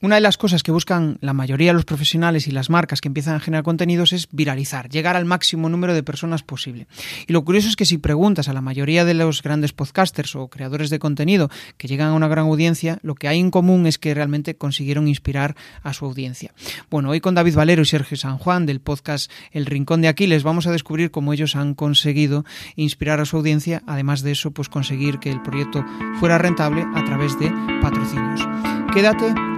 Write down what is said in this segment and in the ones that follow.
Una de las cosas que buscan la mayoría de los profesionales y las marcas que empiezan a generar contenidos es viralizar, llegar al máximo número de personas posible. Y lo curioso es que si preguntas a la mayoría de los grandes podcasters o creadores de contenido que llegan a una gran audiencia, lo que hay en común es que realmente consiguieron inspirar a su audiencia. Bueno, hoy con David Valero y Sergio San Juan del podcast El Rincón de Aquiles vamos a descubrir cómo ellos han conseguido inspirar a su audiencia, además de eso, pues conseguir que el proyecto fuera rentable a través de patrocinios. Quédate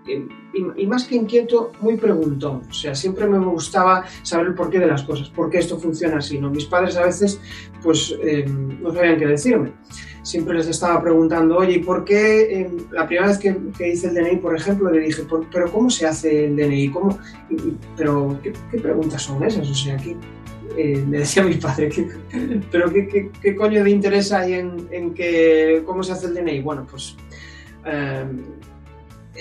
y, más que inquieto, muy preguntón. O sea, siempre me gustaba saber el porqué de las cosas, por qué esto funciona así. ¿no? Mis padres a veces pues eh, no sabían qué decirme. Siempre les estaba preguntando, oye, ¿y por qué eh, la primera vez que, hice el DNI, por ejemplo, le dije, pero ¿cómo se hace el DNI? ¿Cómo? pero ¿qué, preguntas son esas? O sea, ¿qué, eh, me decía mi padre, ¿pero qué, coño de interés hay en, en que, cómo se hace el DNI? Bueno, pues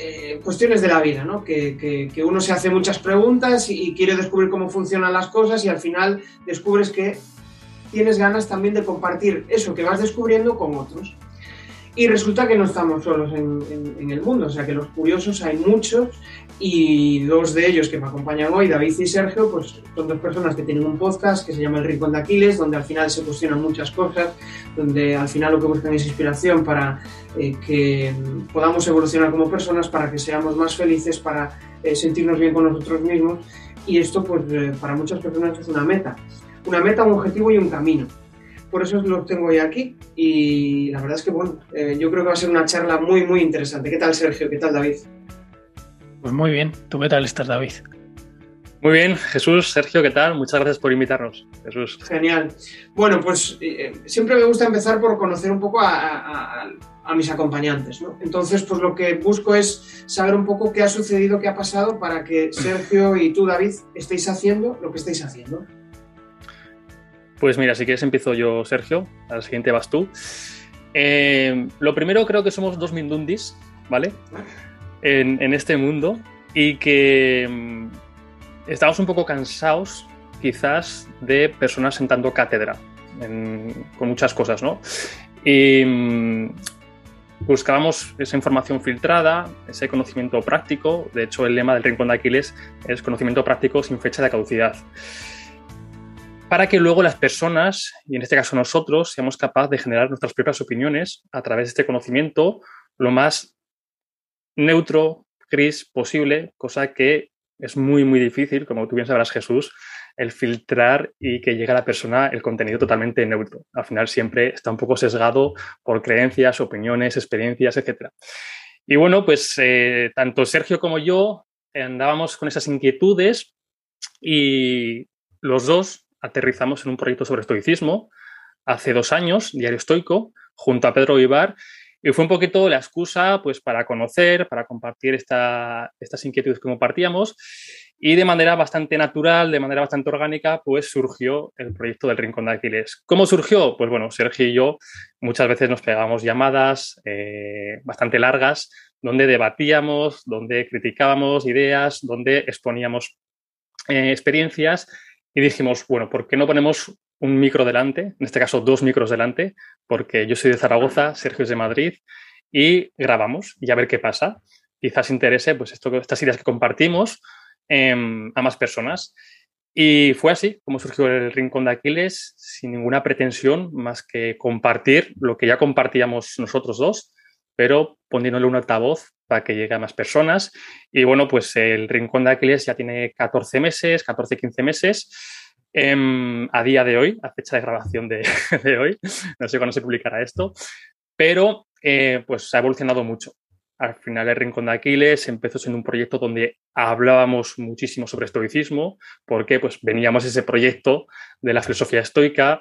eh, cuestiones de la vida, ¿no? Que, uno se hace muchas preguntas y, quiere descubrir cómo funcionan las cosas y al final descubres que tienes ganas también de compartir eso que vas descubriendo con otros. Y resulta que no estamos solos en, el mundo, o sea que los curiosos hay muchos y dos de ellos que me acompañan hoy, David y Sergio, pues son dos personas que tienen un podcast que se llama El Rincón de Aquiles, donde al final se cuestionan muchas cosas, donde al final lo que buscan es inspiración para eh, que podamos evolucionar como personas, para que seamos más felices, para eh, sentirnos bien con nosotros mismos. Y esto, pues, eh, para muchas personas es una meta. Una meta, un objetivo y un camino por eso los tengo hoy aquí y la verdad es que bueno, eh, yo creo que va a ser una charla muy muy interesante. ¿Qué tal Sergio? ¿Qué tal David? Pues muy bien, ¿tú qué tal estás David? Muy bien, Jesús, Sergio, ¿qué tal? Muchas gracias por invitarnos, Jesús. Genial. Bueno, pues eh, siempre me gusta empezar por conocer un poco a, a, mis acompañantes, ¿no? Entonces, pues lo que busco es saber un poco qué ha sucedido, qué ha pasado para que Sergio y tú, David, estéis haciendo lo que estáis haciendo. Pues mira, si quieres empiezo yo, Sergio. Al siguiente vas tú. Eh, lo primero creo que somos dos mindundis, ¿vale? En, este mundo y que mm, estamos un poco cansados quizás de personas sentando cátedra con muchas cosas, ¿no? Y mm, buscábamos esa información filtrada, ese conocimiento práctico. De hecho, el lema del Rincón de Aquiles es conocimiento práctico sin fecha de caducidad para que luego las personas, y en este caso nosotros, seamos capaces de generar nuestras propias opiniones a través de este conocimiento lo más neutro, gris posible, cosa que es muy, muy difícil, como tú bien sabrás, Jesús, el filtrar y que llegue a la persona el contenido totalmente neutro. Al final siempre está un poco sesgado por creencias, opiniones, experiencias, etc. Y bueno, pues eh, tanto Sergio como yo andábamos con esas inquietudes y los dos aterrizamos en un proyecto sobre estoicismo hace dos años, Diario Estoico, junto a Pedro Vivar, y fue un poquito la excusa pues, para conocer, para compartir esta, estas inquietudes que compartíamos, y de manera bastante natural, de manera bastante orgánica, pues surgió el proyecto del Rincón de Aquiles. ¿Cómo surgió? Pues bueno, Sergio y yo muchas veces nos pegábamos llamadas eh, bastante largas, donde debatíamos, donde criticábamos ideas, donde exponíamos eh, experiencias y dijimos, bueno, ¿por qué no ponemos un micro delante? En este caso, dos micros delante, porque yo soy de Zaragoza, Sergio es de Madrid, y grabamos y a ver qué pasa. Quizás interese pues, esto, estas ideas que compartimos em, a más personas. Y fue así como surgió el Rincón de Aquiles, sin ninguna pretensión más que compartir lo que ya compartíamos nosotros dos, pero poniéndole un altavoz para que llegue a más personas. Y bueno, pues el Rincón de Aquiles ya tiene 14 meses, 14, 15 meses. Em, a día de hoy, a fecha de grabación de, hoy, no sé cuándo se publicará esto, pero eh, pues ha evolucionado mucho. Al final el Rincón de Aquiles empezó siendo un proyecto donde hablábamos muchísimo sobre estoicismo, porque pues veníamos ese proyecto de la filosofía estoica,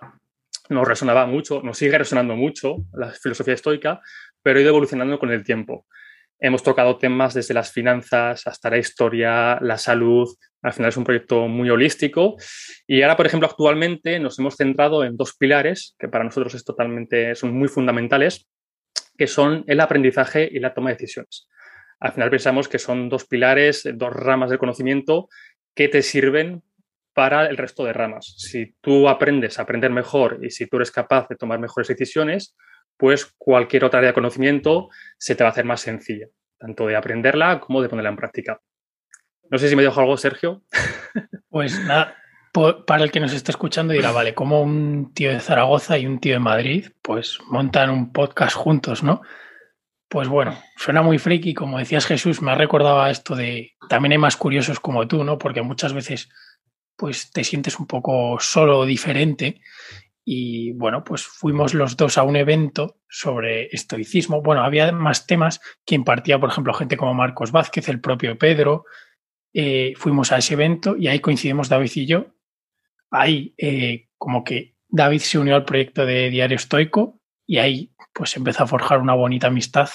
nos resonaba mucho, nos sigue resonando mucho la filosofía estoica, pero ha ido evolucionando con el tiempo. Hemos tocado temas desde las finanzas hasta la historia, la salud. Al final es un proyecto muy holístico. Y ahora, por ejemplo, actualmente nos hemos centrado en dos pilares que para nosotros es totalmente, son muy fundamentales, que son el aprendizaje y la toma de decisiones. Al final pensamos que son dos pilares, dos ramas del conocimiento que te sirven para el resto de ramas. Si tú aprendes a aprender mejor y si tú eres capaz de tomar mejores decisiones, pues cualquier otra área de conocimiento se te va a hacer más sencilla, tanto de aprenderla como de ponerla en práctica. No sé si me dejo algo, Sergio. Pues nada, para el que nos esté escuchando dirá, vale, como un tío de Zaragoza y un tío de Madrid, pues montan un podcast juntos, ¿no? Pues bueno, suena muy friki, como decías Jesús, me ha recordado a esto de, también hay más curiosos como tú, ¿no? Porque muchas veces pues te sientes un poco solo diferente y bueno, pues fuimos los dos a un evento sobre estoicismo. Bueno, había más temas que impartía, por ejemplo, gente como Marcos Vázquez, el propio Pedro. Eh, fuimos a ese evento y ahí coincidimos David y yo. Ahí eh, como que David se unió al proyecto de Diario Estoico y ahí pues empezó a forjar una bonita amistad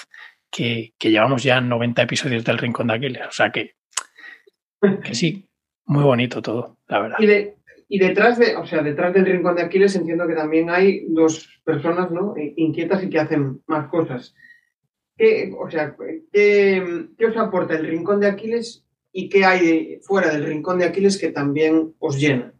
que, llevamos ya 90 episodios del Rincón de Aquiles. O sea que, que sí, muy bonito todo, la verdad. Detrás de, o sea, detrás del rincón de Aquiles entiendo que también hay dos personas, ¿no? Inquietas y que hacen más cosas. ¿Qué, o sea, ¿qué, os aporta el rincón de Aquiles y qué hay fuera del rincón de Aquiles que también os llena?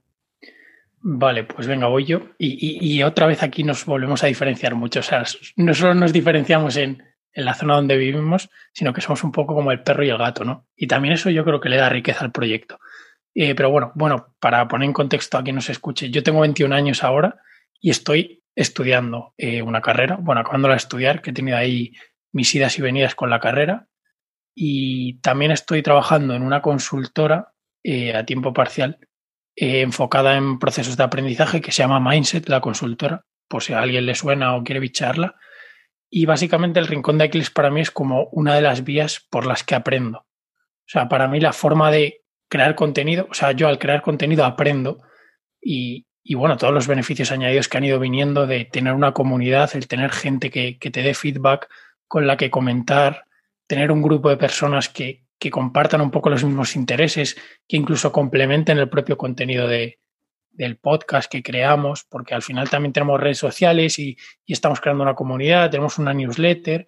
Vale, pues venga, voy yo. Y, otra vez aquí nos volvemos a diferenciar mucho. O sea, no solo nos diferenciamos en, en, la zona donde vivimos, sino que somos un poco como el perro y el gato, ¿no? Y también eso yo creo que le da riqueza al proyecto. Eh, pero bueno, bueno, para poner en contexto a quien nos escuche, yo tengo 21 años ahora y estoy estudiando eh, una carrera, bueno, acabando de estudiar, que he tenido ahí mis idas y venidas con la carrera. Y también estoy trabajando en una consultora eh, a tiempo parcial enfocada en procesos de aprendizaje que se llama Mindset, la consultora, por si a alguien le suena o quiere bicharla. Y básicamente el rincón de Aquiles para mí es como una de las vías por las que aprendo. O sea, para mí la forma de crear contenido, o sea, yo al crear contenido aprendo y, bueno, todos los beneficios añadidos que han ido viniendo de tener una comunidad, el tener gente que, te dé feedback con la que comentar, tener un grupo de personas que, compartan un poco los mismos intereses, que incluso complementen el propio contenido de, del podcast que creamos, porque al final también tenemos redes sociales y, y, estamos creando una comunidad, tenemos una newsletter.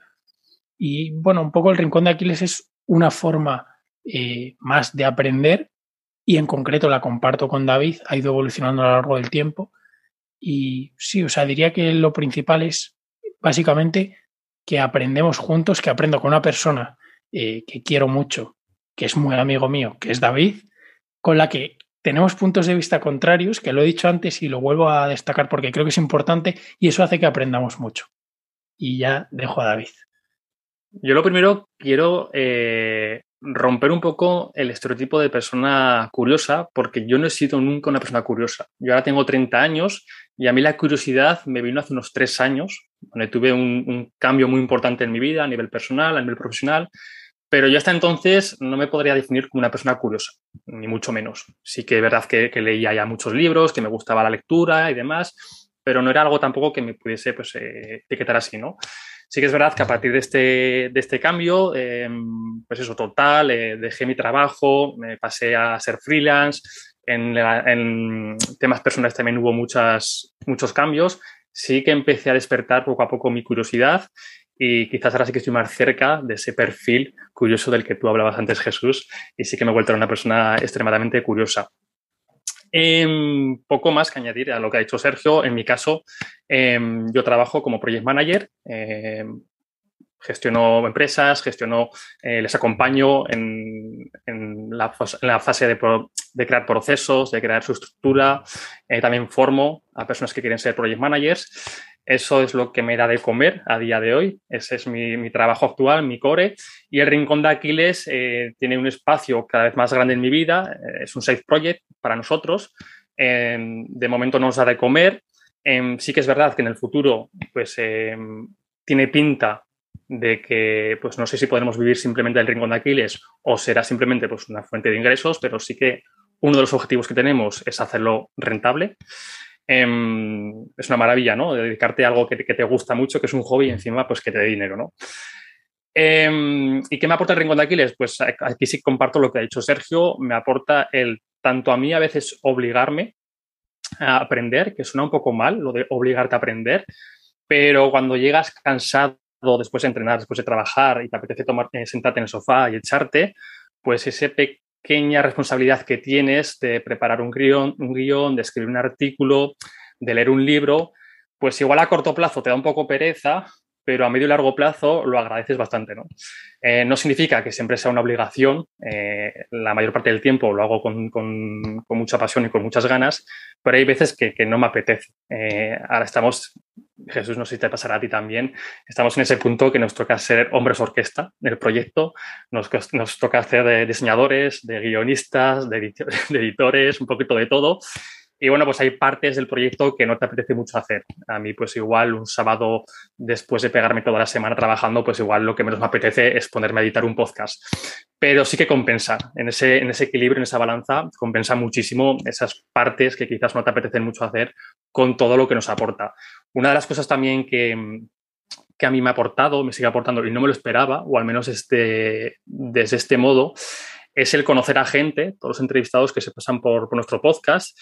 Y bueno, un poco el Rincón de Aquiles es una forma eh, más de aprender y en concreto la comparto con David, ha ido evolucionando a lo largo del tiempo y sí, o sea, diría que lo principal es básicamente que aprendemos juntos, que aprendo con una persona eh, que quiero mucho, que es muy amigo mío, que es David, con la que tenemos puntos de vista contrarios, que lo he dicho antes y lo vuelvo a destacar porque creo que es importante y eso hace que aprendamos mucho. Y ya dejo a David. Yo lo primero quiero eh, romper un poco el estereotipo de persona curiosa, porque yo no he sido nunca una persona curiosa. Yo ahora tengo 30 años y a mí la curiosidad me vino hace unos tres años, donde tuve un, cambio muy importante en mi vida a nivel personal, a nivel profesional, pero yo hasta entonces no me podría definir como una persona curiosa, ni mucho menos. Sí que es verdad que, leía ya muchos libros, que me gustaba la lectura y demás, pero no era algo tampoco que me pudiese pues, eh, etiquetar así, ¿no? Sí que es verdad que a partir de este, de este cambio, em, pues eso, total, eh, dejé mi trabajo, me pasé a ser freelance, en, en, temas personales también hubo muchas, muchos cambios, sí que empecé a despertar poco a poco mi curiosidad y quizás ahora sí que estoy más cerca de ese perfil curioso del que tú hablabas antes, Jesús, y sí que me he vuelto una persona extremadamente curiosa. Em, poco más que añadir a lo que ha dicho Sergio. En mi caso, em, yo trabajo como project manager, em, gestiono empresas, gestiono, eh, les acompaño en, la, fase de, crear procesos, de crear su estructura. Eh, también formo a personas que quieren ser project managers. Eso es lo que me da de comer a día de hoy. Ese es mi, trabajo actual, mi core. Y el Rincón de Aquiles eh, tiene un espacio cada vez más grande en mi vida. Eh, es un safe project para nosotros. Em, de momento nos da de comer. Em, sí que es verdad que en el futuro pues, em, tiene pinta de que pues no sé si podremos vivir simplemente del Rincón de Aquiles o será simplemente pues, una fuente de ingresos, pero sí que uno de los objetivos que tenemos es hacerlo rentable. Em, es una maravilla, ¿no? Dedicarte a algo que te, gusta mucho, que es un hobby y encima pues que te dé dinero, ¿no? Em, ¿Y qué me aporta el Rincón de Aquiles? Pues aquí sí comparto lo que ha dicho Sergio, me aporta el, tanto a mí a veces obligarme a aprender, que suena un poco mal lo de obligarte a aprender, pero cuando llegas cansado después de entrenar, después de trabajar y te apetece tomar, eh, sentarte en el sofá y echarte, pues esa pequeña responsabilidad que tienes de preparar un guion, un guion, de escribir un artículo, de leer un libro, pues igual a corto plazo te da un poco pereza, pero a medio y largo plazo lo agradeces bastante. ¿no? Eh, no significa que siempre sea una obligación, eh, la mayor parte del tiempo lo hago con, mucha pasión y con muchas ganas, pero hay veces que, que no me apetece. Eh, ahora estamos, Jesús, no sé si te pasará a ti también, estamos en ese punto que nos toca ser hombres orquesta del proyecto, nos, nos toca hacer de diseñadores, de guionistas, de, editores, un poquito de todo. Y bueno, pues hay partes del proyecto que no te apetece mucho hacer. A mí, pues igual un sábado después de pegarme toda la semana trabajando, pues igual lo que menos me apetece es ponerme a editar un podcast. Pero sí que compensa. En ese, en ese equilibrio, en esa balanza, compensa muchísimo esas partes que quizás no te apetecen mucho hacer con todo lo que nos aporta. Una de las cosas también que, que a mí me ha aportado, me sigue aportando y no me lo esperaba, o al menos este, desde este modo, es el conocer a gente, todos los entrevistados que se pasan por, por nuestro podcast,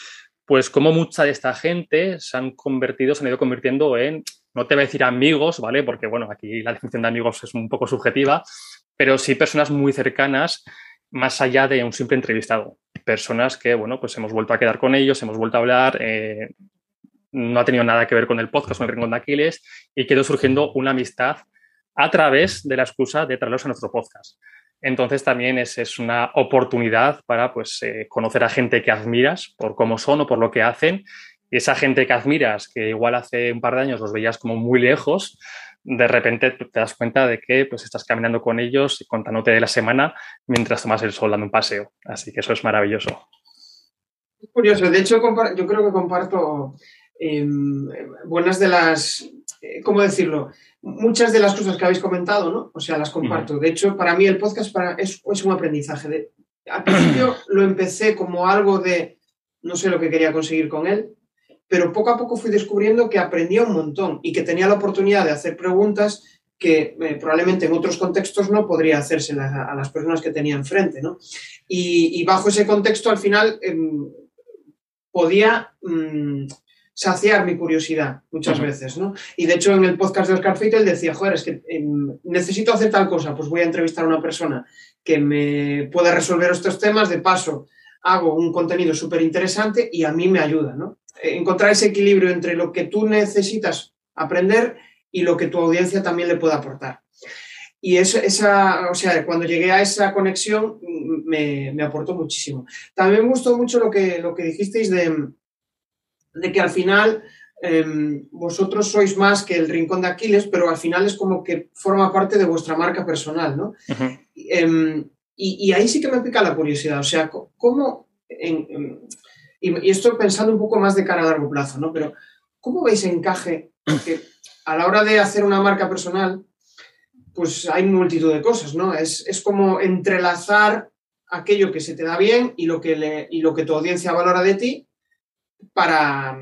pues como mucha de esta gente se han convertido, se han ido convirtiendo en, no te voy a decir amigos, ¿vale? Porque, bueno, aquí la definición de amigos es un poco subjetiva, pero sí personas muy cercanas más allá de un simple entrevistado. Personas que, bueno, pues hemos vuelto a quedar con ellos, hemos vuelto a hablar, eh, no ha tenido nada que ver con el podcast, con el Rincón de Aquiles, y quedó surgiendo una amistad a través de la excusa de traerlos a nuestro podcast. Entonces también es, es una oportunidad para pues, eh, conocer a gente que admiras por cómo son o por lo que hacen. Y esa gente que admiras, que igual hace un par de años los veías como muy lejos, de repente te das cuenta de que pues, estás caminando con ellos y contándote de la semana mientras tomas el sol dando un paseo. Así que eso es maravilloso. Es curioso. De hecho, yo creo que comparto em, buenas de las, ¿cómo decirlo? muchas de las cosas que habéis comentado, ¿no? O sea, las comparto. De hecho, para mí el podcast para, es, un aprendizaje. De, al principio lo empecé como algo de no sé lo que quería conseguir con él, pero poco a poco fui descubriendo que aprendía un montón y que tenía la oportunidad de hacer preguntas que eh, probablemente en otros contextos no podría hacerse a, las personas que tenía enfrente, ¿no? Y, bajo ese contexto, al final, em, podía mm, saciar mi curiosidad muchas veces, ¿no? Y de hecho en el podcast de Oscar Fittel decía, joder, es que em, necesito hacer tal cosa, pues voy a entrevistar a una persona que me pueda resolver estos temas, de paso hago un contenido súper interesante y a mí me ayuda, ¿no? Encontrar ese equilibrio entre lo que tú necesitas aprender y lo que tu audiencia también le pueda aportar. Y eso, esa, o sea, cuando llegué a esa conexión me, me aportó muchísimo. También me gustó mucho lo que, lo que dijisteis de, de que al final em, vosotros sois más que el rincón de Aquiles, pero al final es como que forma parte de vuestra marca personal, ¿no? Em, y, ahí sí que me pica la curiosidad, o sea, ¿cómo, y, estoy pensando un poco más de cara a largo plazo, ¿no? Pero ¿cómo veis encaje? que a la hora de hacer una marca personal, pues hay multitud de cosas, ¿no? Es, es como entrelazar aquello que se te da bien y lo que, le, y lo que tu audiencia valora de ti para,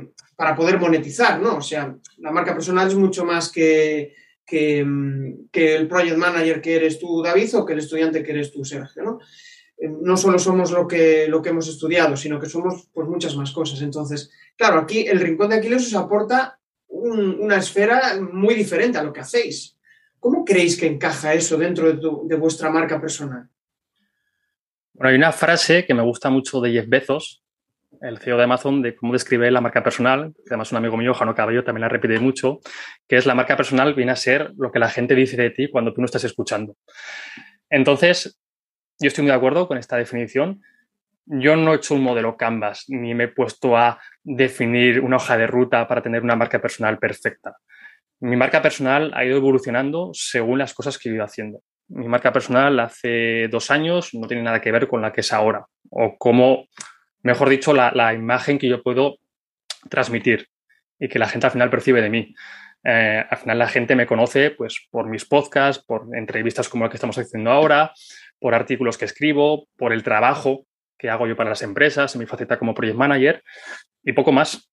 poder monetizar, ¿no? O sea, la marca personal es mucho más que, que, el project manager que eres tú, David, o que el estudiante que eres tú, Sergio, ¿no? Eh, no solo somos lo que, lo que hemos estudiado, sino que somos pues, muchas más cosas. Entonces, claro, aquí el Rincón de Aquiles os aporta una esfera muy diferente a lo que hacéis. ¿Cómo creéis que encaja eso dentro de, de vuestra marca personal? Bueno, hay una frase que me gusta mucho de Jeff Bezos, el CEO de Amazon, de cómo describe la marca personal, que además un amigo mío, Jano Cabello, también la repite mucho, que es la marca personal viene a ser lo que la gente dice de ti cuando tú no estás escuchando. Entonces, yo estoy muy de acuerdo con esta definición. Yo no he hecho un modelo Canvas, ni me he puesto a definir una hoja de ruta para tener una marca personal perfecta. Mi marca personal ha ido evolucionando según las cosas que he ido haciendo. Mi marca personal hace dos años no tiene nada que ver con la que es ahora, o cómo mejor dicho, la, imagen que yo puedo transmitir y que la gente al final percibe de mí. Eh, al final la gente me conoce pues, por mis podcasts, por entrevistas como la que estamos haciendo ahora, por artículos que escribo, por el trabajo que hago yo para las empresas, en mi faceta como project manager y poco más.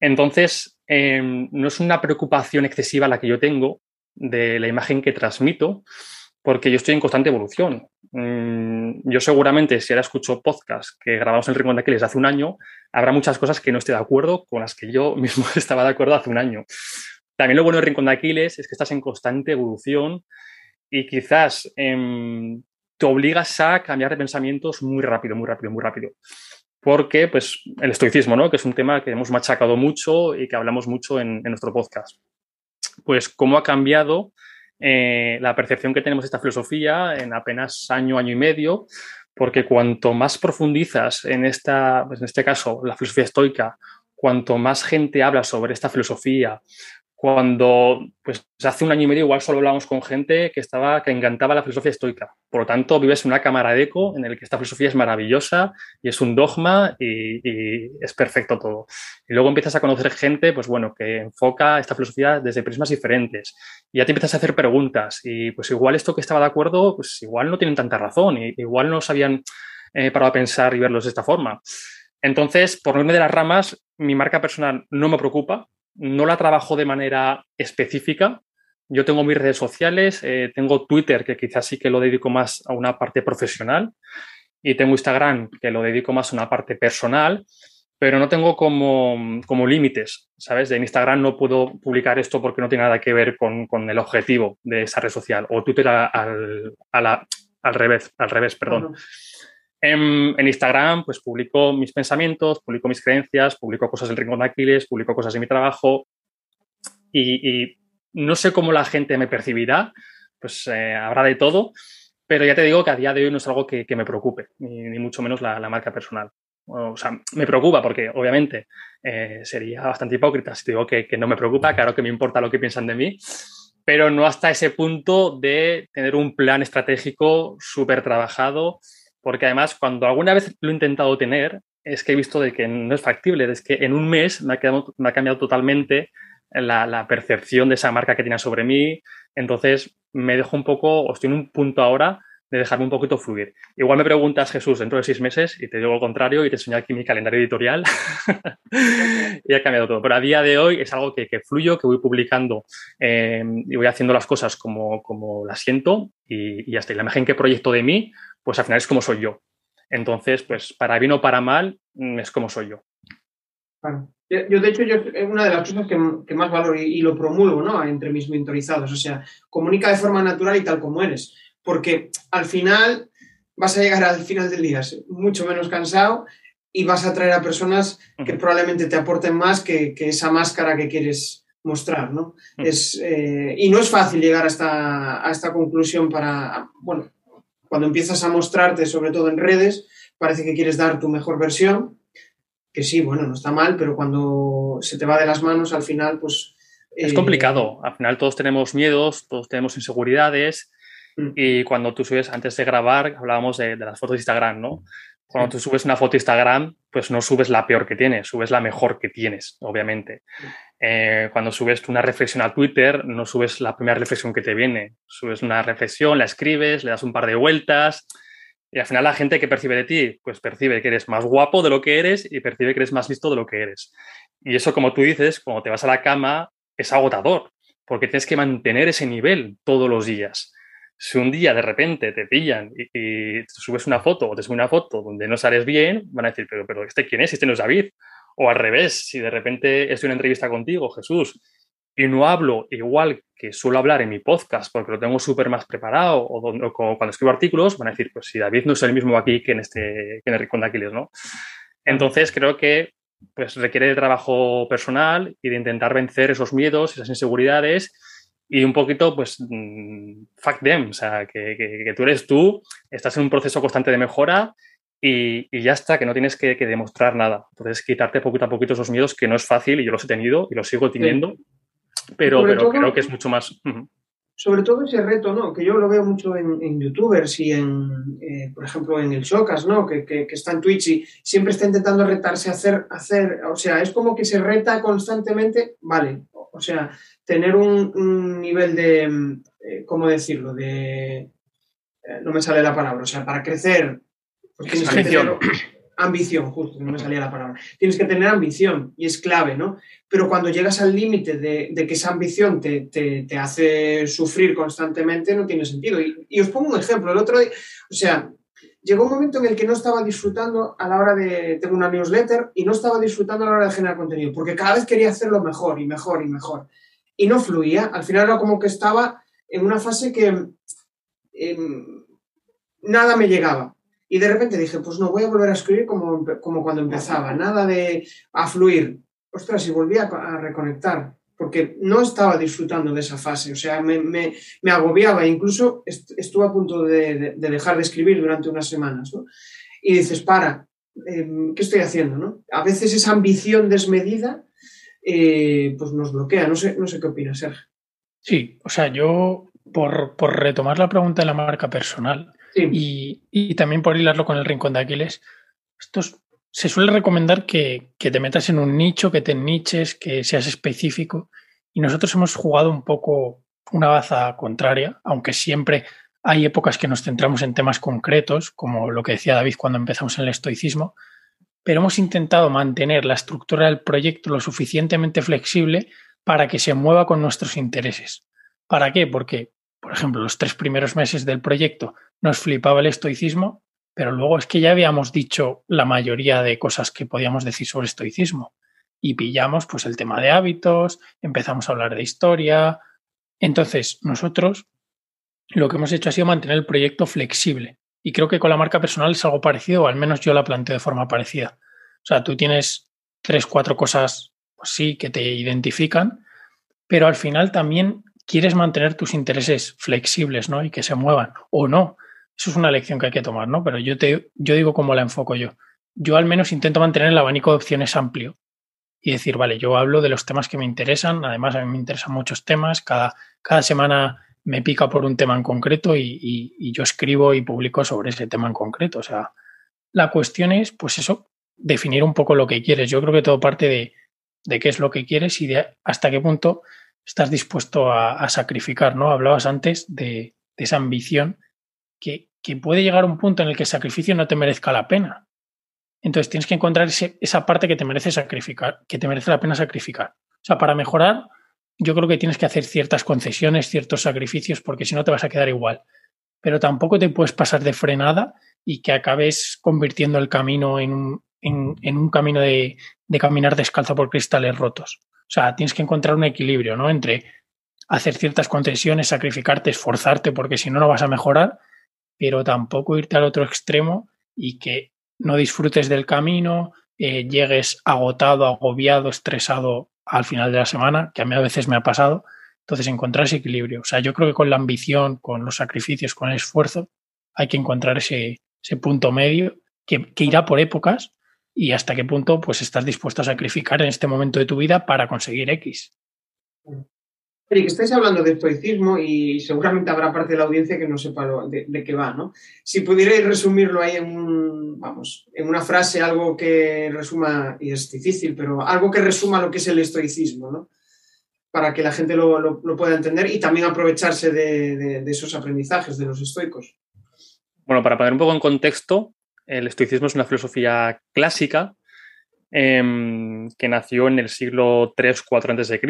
Entonces, em, no es una preocupación excesiva la que yo tengo de la imagen que transmito, porque yo estoy en constante evolución. Mm, yo seguramente, si ahora escucho podcast que grabamos en el Rincón de Aquiles hace un año, habrá muchas cosas que no esté de acuerdo con las que yo mismo estaba de acuerdo hace un año. También lo bueno del Rincón de Aquiles es que estás en constante evolución y quizás em, te obligas a cambiar de pensamientos muy rápido, muy rápido, muy rápido. Porque, pues, el estoicismo, ¿no? Que es un tema que hemos machacado mucho y que hablamos mucho en, en nuestro podcast. Pues, cómo ha cambiado eh, la percepción que tenemos de esta filosofía en apenas año, año y medio, porque cuanto más profundizas en esta, pues en este caso, la filosofía estoica, cuanto más gente habla sobre esta filosofía, cuando pues hace un año y medio igual solo hablábamos con gente que estaba que encantaba la filosofía estoica. Por lo tanto, vives en una cámara de eco en el que esta filosofía es maravillosa y es un dogma y, es perfecto todo. Y luego empiezas a conocer gente, pues bueno, que enfoca esta filosofía desde prismas diferentes. Y ya te empiezas a hacer preguntas y pues igual esto que estaba de acuerdo, pues igual no tienen tanta razón y igual no sabían eh, parado a pensar y verlos de esta forma. Entonces, por no irme de las ramas, mi marca personal no me preocupa, no la trabajo de manera específica. Yo tengo mis redes sociales, eh, tengo Twitter, que quizás sí que lo dedico más a una parte profesional, y tengo Instagram, que lo dedico más a una parte personal, pero no tengo como, como límites, ¿sabes? En Instagram no puedo publicar esto porque no tiene nada que ver con, con el objetivo de esa red social, o Twitter al, al revés, al revés, perdón. En, Instagram, pues publico mis pensamientos, publico mis creencias, publico cosas del Rincón de Aquiles, publico cosas de mi trabajo y, no sé cómo la gente me percibirá, pues eh, habrá de todo, pero ya te digo que a día de hoy no es algo que, me preocupe, ni, mucho menos la, marca personal. O sea, me preocupa porque obviamente eh, sería bastante hipócrita si te digo que, que no me preocupa, claro que me importa lo que piensan de mí, pero no hasta ese punto de tener un plan estratégico súper trabajado porque además cuando alguna vez lo he intentado tener, es que he visto de que no es factible, es que en un mes me ha, me ha cambiado totalmente la, percepción de esa marca que tiene sobre mí, entonces me dejo un poco, o estoy en un punto ahora de dejarme un poquito fluir. Igual me preguntas, Jesús, dentro de seis meses y te digo lo contrario y te enseño aquí mi calendario editorial y ha cambiado todo. Pero a día de hoy es algo que, que fluyo, que voy publicando eh, y voy haciendo las cosas como, como las siento y, y ya está. Y la imagen que proyecto de mí pues al final es como soy yo. Entonces, pues para bien o para mal, mm, es como soy yo. Yo, de hecho, yo, es una de las cosas que, más valoro y, lo promulgo ¿no? entre mis mentorizados. O sea, comunica de forma natural y tal como eres. Porque al final vas a llegar al final del día mucho menos cansado y vas a atraer a personas que probablemente te aporten más que, esa máscara que quieres mostrar, ¿no? es, eh, y no es fácil llegar a esta, a esta conclusión para, bueno, cuando empiezas a mostrarte, sobre todo en redes, parece que quieres dar tu mejor versión, que sí, bueno, no está mal, pero cuando se te va de las manos, al final, pues... Es complicado. Al final todos tenemos miedos, todos tenemos inseguridades. Mm. Y cuando tú subes, antes de grabar, hablábamos de, de las fotos de Instagram, ¿no? Cuando tú subes una foto a Instagram, pues no subes la peor que tienes, subes la mejor que tienes, obviamente. Eh, cuando subes una reflexión a Twitter, no subes la primera reflexión que te viene. Subes una reflexión, la escribes, le das un par de vueltas y al final la gente que percibe de ti, pues percibe que eres más guapo de lo que eres y percibe que eres más listo de lo que eres. Y eso, como tú dices, cuando te vas a la cama, es agotador, porque tienes que mantener ese nivel todos los días si un día de repente te pillan y, te subes una foto o te subes una foto donde no sales bien, van a decir, pero, pero ¿este quién es? Este no es David. O al revés, si de repente estoy en una entrevista contigo, Jesús, y no hablo igual que suelo hablar en mi podcast porque lo tengo súper más preparado o, cuando escribo artículos, van a decir, pues si David no es el mismo aquí que en, este, que en el Rincón de Aquiles, ¿no? Entonces creo que pues requiere de trabajo personal y de intentar vencer esos miedos, esas inseguridades y un poquito, pues, mm, fuck them, o sea, que, que, tú eres tú, estás en un proceso constante de mejora y, y ya está, que no tienes que, que, demostrar nada. Entonces, quitarte poquito a poquito esos miedos, que no es fácil y yo los he tenido y los sigo teniendo, pero, pero creo que es mucho más... Sobre todo ese reto, ¿no? Que yo lo veo mucho en, en youtubers y en, eh, por ejemplo, en el Showcast, ¿no? Que, que, que, está en Twitch y siempre está intentando retarse a hacer, hacer, o sea, es como que se reta constantemente, vale, o sea, tener un, nivel de, eh, ¿cómo decirlo? De, eh, no me sale la palabra, o sea, para crecer, pues tienes que tener ambición, justo, no me salía la palabra. Tienes que tener ambición y es clave, ¿no? Pero cuando llegas al límite de, que esa ambición te, te, hace sufrir constantemente, no tiene sentido. Y, y, os pongo un ejemplo. El otro día, o sea, llegó un momento en el que no estaba disfrutando a la hora de, tengo una newsletter y no estaba disfrutando a la hora de generar contenido, porque cada vez quería hacerlo mejor y mejor y mejor. Y no fluía. Al final era como que estaba en una fase que em, nada me llegaba. Y de repente dije, pues no, voy a volver a escribir como, como cuando empezaba, nada de a fluir. Ostras, y volví a, reconectar, porque no estaba disfrutando de esa fase, o sea, me, me, agobiaba, incluso estuve a punto de, de, dejar de escribir durante unas semanas, ¿no? Y dices, para, em, ¿qué estoy haciendo? ¿no? A veces esa ambición desmedida eh, pues nos bloquea, no sé, no sé qué opinas, Sergio. Sí, o sea, yo, por, por retomar la pregunta de la marca personal, y, también por hilarlo con el rincón de Aquiles, estos, se suele recomendar que, te metas en un nicho, que te niches, que seas específico. Y nosotros hemos jugado un poco una baza contraria, aunque siempre hay épocas que nos centramos en temas concretos, como lo que decía David cuando empezamos en el estoicismo, pero hemos intentado mantener la estructura del proyecto lo suficientemente flexible para que se mueva con nuestros intereses. ¿Para qué? Porque por ejemplo, los tres primeros meses del proyecto nos flipaba el estoicismo, pero luego es que ya habíamos dicho la mayoría de cosas que podíamos decir sobre estoicismo y pillamos pues el tema de hábitos, empezamos a hablar de historia. Entonces, nosotros lo que hemos hecho ha sido mantener el proyecto flexible y creo que con la marca personal es algo parecido, o al menos yo la planteo de forma parecida. O sea, tú tienes tres, cuatro cosas, pues sí, que te identifican, pero al final también quieres mantener tus intereses flexibles, ¿no? Y que se muevan o no. Eso es una lección que hay que tomar, ¿no? Pero yo te yo digo cómo la enfoco yo. Yo al menos intento mantener el abanico de opciones amplio y decir, vale, yo hablo de los temas que me interesan, además a mí me interesan muchos temas, cada, cada semana me pica por un tema en concreto y, yo escribo y publico sobre ese tema en concreto. O sea, la cuestión es, pues eso, definir un poco lo que quieres. Yo creo que todo parte de, de qué es lo que quieres y de hasta qué punto estás dispuesto a, sacrificar, ¿no? Hablabas antes de, esa ambición que, puede llegar a un punto en el que el sacrificio no te merezca la pena. Entonces tienes que encontrar esa parte que te merece sacrificar, que te merece la pena sacrificar. O sea, para mejorar, yo creo que tienes que hacer ciertas concesiones, ciertos sacrificios, porque si no te vas a quedar igual. Pero tampoco te puedes pasar de frenada y que acabes convirtiendo el camino en un, en, un camino de, de, caminar descalzo por cristales rotos. O sea, tienes que encontrar un equilibrio, ¿no? Entre hacer ciertas concesiones, sacrificarte, esforzarte, porque si no, no vas a mejorar, pero tampoco irte al otro extremo y que no disfrutes del camino, eh, llegues agotado, agobiado, estresado al final de la semana, que a mí a veces me ha pasado. Entonces, encontrar ese equilibrio. O sea, yo creo que con la ambición, con los sacrificios, con el esfuerzo, hay que encontrar ese, punto medio que, que irá por épocas, y hasta qué punto pues estás dispuesto a sacrificar en este momento de tu vida para conseguir X. Eric, estáis hablando de estoicismo y seguramente habrá parte de la audiencia que no sepa de, qué va, ¿no? Si pudierais resumirlo ahí en, vamos, en una frase, algo que resuma, y es difícil, pero algo que resuma lo que es el estoicismo, ¿no? Para que la gente lo, pueda entender y también aprovecharse de, de esos aprendizajes de los estoicos. Bueno, para poner un poco en contexto, el estoicismo es una filosofía clásica em, que nació en el siglo 3-4 a.C.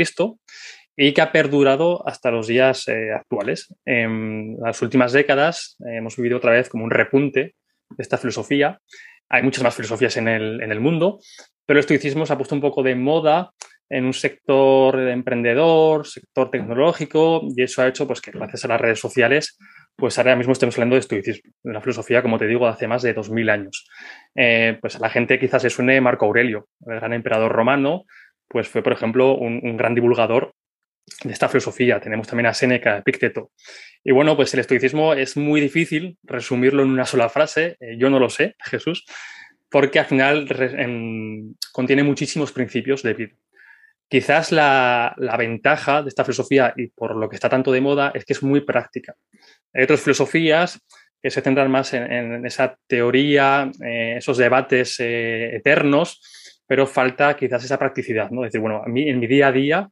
y que ha perdurado hasta los días eh, actuales. En las últimas décadas eh, hemos vivido otra vez como un repunte de esta filosofía. Hay muchas más filosofías en el, en el mundo, pero el estoicismo se ha puesto un poco de moda en un sector emprendedor, sector tecnológico, y eso ha hecho pues, que gracias a las redes sociales pues ahora mismo estamos hablando de estoicismo, de una filosofía, como te digo, de hace más de 2000 años. Eh, pues a la gente quizás se suene Marco Aurelio, el gran emperador romano, pues fue, por ejemplo, un, gran divulgador de esta filosofía. Tenemos también a Séneca, Epicteto. Y bueno, pues el estoicismo es muy difícil resumirlo en una sola frase, eh, yo no lo sé, Jesús, porque al final contiene muchísimos principios de vida. Quizás la, ventaja de esta filosofía y por lo que está tanto de moda es que es muy práctica. Hay otras filosofías que se centran más en, esa teoría, eh, esos debates eh, eternos, pero falta quizás esa practicidad, ¿no? Es decir, bueno, a mí en mi día a día,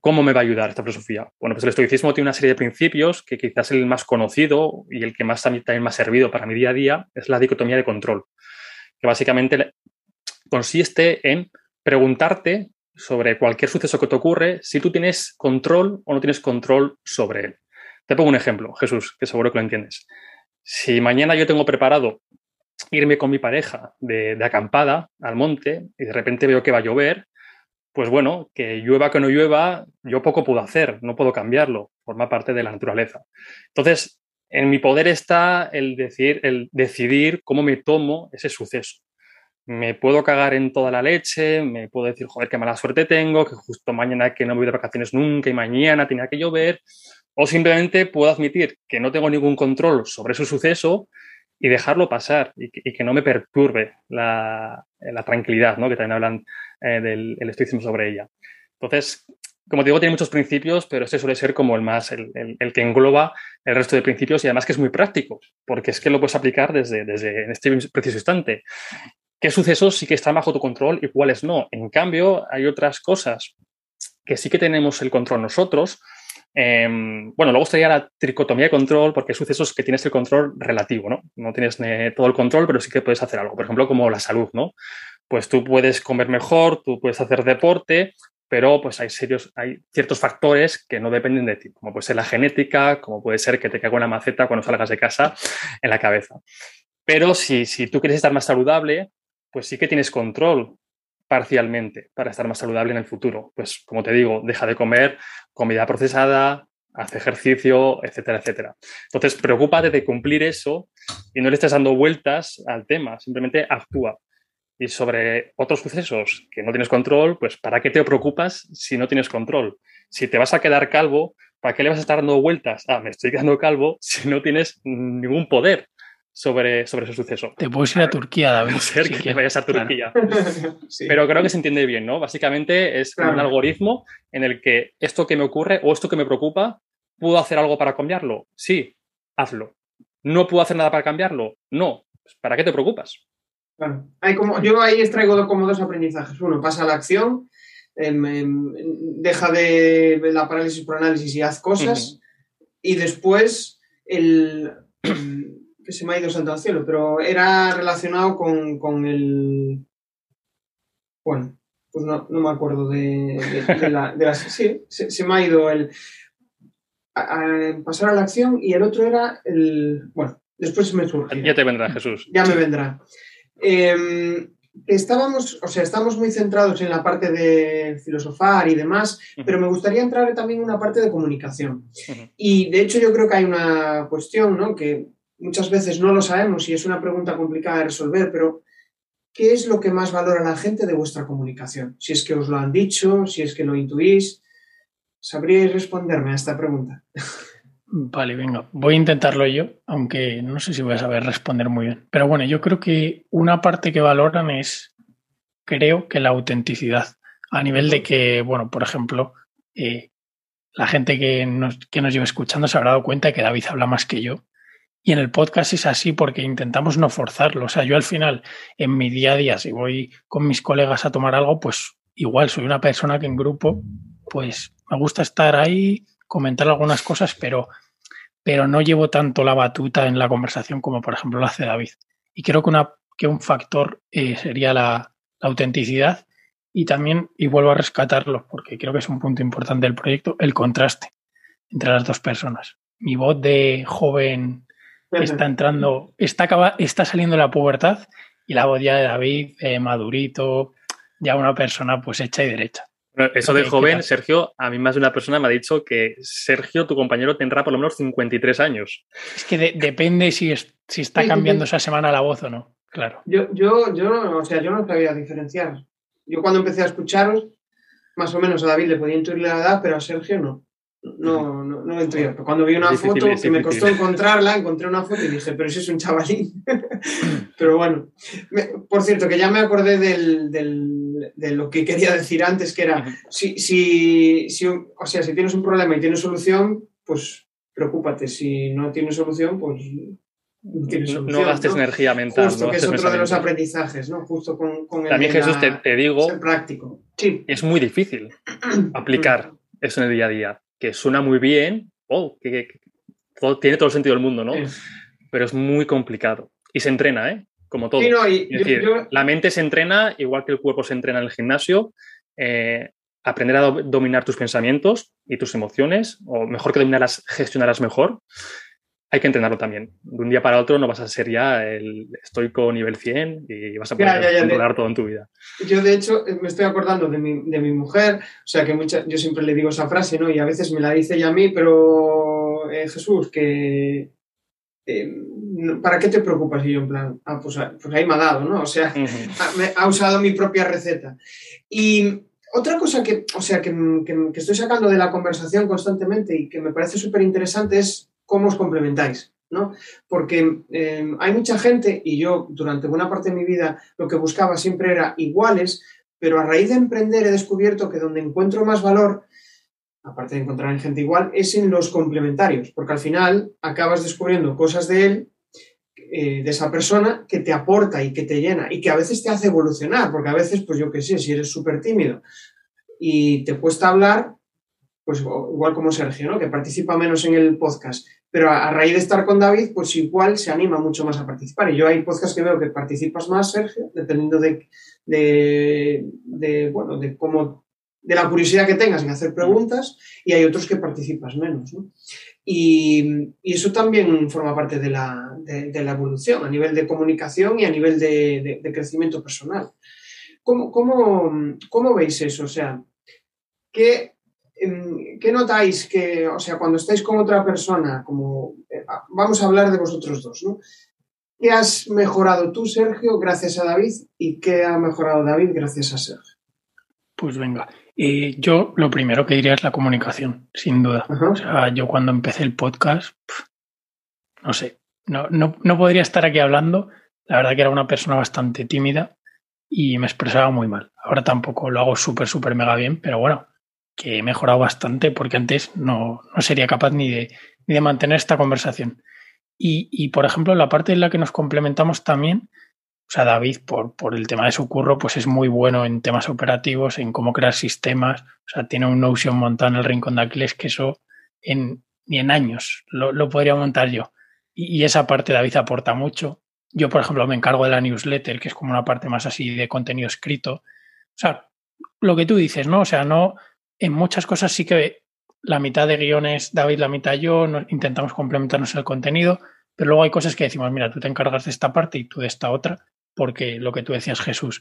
¿cómo me va a ayudar esta filosofía? Bueno, pues el estoicismo tiene una serie de principios que quizás el más conocido y el que más también me ha servido para mi día a día es la dicotomía de control. que básicamente consiste en preguntarte sobre cualquier suceso que te ocurre si tú tienes control o no tienes control sobre él. Te pongo un ejemplo, Jesús, que seguro que lo entiendes. Si mañana yo tengo preparado irme con mi pareja de, de acampada al monte y de repente veo que va a llover, pues bueno, que llueva que no llueva, yo poco puedo hacer, no puedo cambiarlo, forma parte de la naturaleza. Entonces, en mi poder está el, decir, el decidir cómo me tomo ese suceso. Me puedo cagar en toda la leche, me puedo decir, joder, qué mala suerte tengo, que justo mañana que no voy de vacaciones nunca y mañana tenía que llover, o simplemente puedo admitir que no tengo ningún control sobre ese suceso y dejarlo pasar y que, no me perturbe la, tranquilidad, ¿no? que también hablan eh, del el estoicismo sobre ella. Entonces, como digo, tiene muchos principios, pero este suele ser como el más, el, que engloba el resto de principios y además que es muy práctico, porque es que lo puedes aplicar desde, desde este preciso instante. ¿Qué sucesos sí que están bajo tu control y cuáles no? En cambio, hay otras cosas que sí que tenemos el control nosotros, Em, bueno, luego estaría la tricotomía de control, porque hay sucesos que tienes el control relativo, ¿no? No tienes todo el control, pero sí que puedes hacer algo. Por ejemplo, como la salud, ¿no? Pues tú puedes comer mejor, tú puedes hacer deporte, pero pues hay, serios, hay ciertos factores que no dependen de ti, como puede ser la genética, como puede ser que te caiga una maceta cuando salgas de casa en la cabeza. Pero si, si tú quieres estar más saludable, pues sí que tienes control parcialmente para estar más saludable en el futuro. Pues como te digo, deja de comer comida procesada, hace ejercicio, etcétera, etcétera. Entonces, preocúpate de cumplir eso y no le estés dando vueltas al tema, simplemente actúa. Y sobre otros sucesos que no tienes control, pues ¿para qué te preocupas si no tienes control? Si te vas a quedar calvo, ¿para qué le vas a estar dando vueltas? Ah, me estoy quedando calvo si no tienes ningún poder sobre, sobre ese suceso. Te puedes ir a Turquía, David. A ser que vayas a Turquía. Pero creo que se entiende bien, ¿no? Básicamente es un algoritmo en el que esto que me ocurre o esto que me preocupa, ¿puedo hacer algo para cambiarlo? Sí, hazlo. ¿No puedo hacer nada para cambiarlo? No. Pues, ¿Para qué te preocupas? Hay como, yo ahí extraigo como dos aprendizajes. Uno, pasa a la acción, em, em, deja de la parálisis por análisis y haz cosas. Y después el que se me ha ido santo al cielo, pero era relacionado con, el... Bueno, pues no, me acuerdo de, la, Sí, se, me ha ido el... pasar a la acción y el otro era el... Bueno, después me surge. Ya te vendrá, Jesús. Ya me vendrá. Em, estábamos, o sea, estamos muy centrados en la parte de filosofar y demás, pero me gustaría entrar también en una parte de comunicación. Y de hecho yo creo que hay una cuestión, ¿no? Que muchas veces no lo sabemos y es una pregunta complicada de resolver, pero ¿qué es lo que más valora la gente de vuestra comunicación? Si es que os lo han dicho, si es que lo intuís, ¿sabríais responderme a esta pregunta? Vale, venga, voy a intentarlo yo, aunque no sé si voy a saber responder muy bien. Pero bueno, yo creo que una parte que valoran es, creo que la autenticidad, a nivel de que, bueno, por ejemplo, eh, la gente que nos, que nos lleva escuchando se habrá dado cuenta de que David habla más que yo y en el podcast es así porque intentamos no forzarlo. O sea, yo al final, en mi día a día, si voy con mis colegas a tomar algo, pues igual soy una persona que en grupo, pues me gusta estar ahí, comentar algunas cosas, pero, pero no llevo tanto la batuta en la conversación como, por ejemplo, lo hace David. Y creo que, una, que un factor eh, sería la, la autenticidad y también, y vuelvo a rescatarlo, porque creo que es un punto importante del proyecto, el contraste entre las dos personas. Mi voz de joven está entrando, está, está saliendo la pubertad y la voz ya de David, eh, madurito, ya una persona pues hecha y derecha. eso de joven, Sergio, a mí más de una persona me ha dicho que Sergio, tu compañero, tendrá por lo menos 53 años. Es que depende si, si está cambiando esa semana la voz o no, claro. Yo, yo, yo, o sea, yo no sabía diferenciar. Yo cuando empecé a escucharos, más o menos a David le podía intuir la edad, pero a Sergio no. No, no, no entro yo. Cuando vi una foto, que me costó encontrarla, encontré una foto y dije, pero ese es un chavalín. pero bueno, por cierto, que ya me acordé del, del, de lo que quería decir antes, que era, si, si, si, o sea, si tienes un problema y tienes solución, pues preocúpate. Si no tienes solución, pues no, tienes solución, no gastes energía mental. Justo, que es otro de los aprendizajes, ¿no? Justo con, con el También, Jesús, te, te digo, práctico. Sí. es muy difícil aplicar eso en el día a día que suena muy bien, oh, que, tiene todo el sentido del mundo, ¿no? Pero es muy complicado. Y se entrena, ¿eh? como todo. la mente se entrena igual que el cuerpo se entrena en el gimnasio. Eh, aprender a dominar tus pensamientos y tus emociones, o mejor que dominarlas, gestionarlas mejor, hay que entrenarlo también. De un día para otro no vas a ser ya el estoico nivel 100 y vas a poder controlar todo en tu vida. Yo, de hecho, me estoy acordando de mi, de mi mujer, o sea, que mucha, yo siempre le digo esa frase, ¿no? Y a veces me la dice ella a mí, pero eh, Jesús, que... Eh, ¿Para qué te preocupas? Y yo, en plan, ah, pues, pues, ahí me ha dado, ¿no? O sea, ha, ha usado mi propia receta. Y otra cosa que, o sea, que, que, estoy sacando de la conversación constantemente y que me parece súper interesante es cómo os complementáis, ¿no? Porque eh, hay mucha gente, y yo durante buena parte de mi vida lo que buscaba siempre era iguales, pero a raíz de emprender he descubierto que donde encuentro más valor, aparte de encontrar en gente igual, es en los complementarios, porque al final acabas descubriendo cosas de él, eh, de esa persona, que te aporta y que te llena y que a veces te hace evolucionar, porque a veces, pues yo qué sé, si eres súper tímido y te cuesta hablar, pues igual como Sergio, ¿no? que participa menos en el podcast, pero a, raíz de estar con David, pues igual se anima mucho más a participar. Y yo hay podcasts que veo que participas más, Sergio, dependiendo de, bueno, de cómo, de la curiosidad que tengas en hacer preguntas, y hay otros que participas menos. ¿no? Y, y, eso también forma parte de la, de, la, evolución a nivel de comunicación y a nivel de, crecimiento personal. ¿Cómo, cómo, cómo veis eso? O sea, ¿qué, ¿qué notáis que, o sea, cuando estáis con otra persona, como eh, vamos a hablar de vosotros dos, ¿no? ¿Qué has mejorado tú, Sergio, gracias a David? ¿Y qué ha mejorado David gracias a Sergio? Pues venga, eh, yo lo primero que diría es la comunicación, sin duda. O sea, yo cuando empecé el podcast, no sé, no, no, no podría estar aquí hablando. La verdad que era una persona bastante tímida y me expresaba muy mal. Ahora tampoco lo hago súper, súper mega bien, pero bueno, que he mejorado bastante porque antes no, no sería capaz ni de, ni de, mantener esta conversación. Y, y, por ejemplo, la parte en la que nos complementamos también, o sea, David, por, por el tema de su curro, pues es muy bueno en temas operativos, en cómo crear sistemas. O sea, tiene un Notion montado en el rincón de Aquiles que eso en, ni en años lo, lo podría montar yo. Y, y, esa parte David aporta mucho. Yo, por ejemplo, me encargo de la newsletter, que es como una parte más así de contenido escrito. O sea, lo que tú dices, ¿no? O sea, no, en muchas cosas sí que la mitad de guiones David, la mitad yo, intentamos complementarnos el contenido, pero luego hay cosas que decimos, mira, tú te encargas de esta parte y tú de esta otra, porque lo que tú decías, Jesús,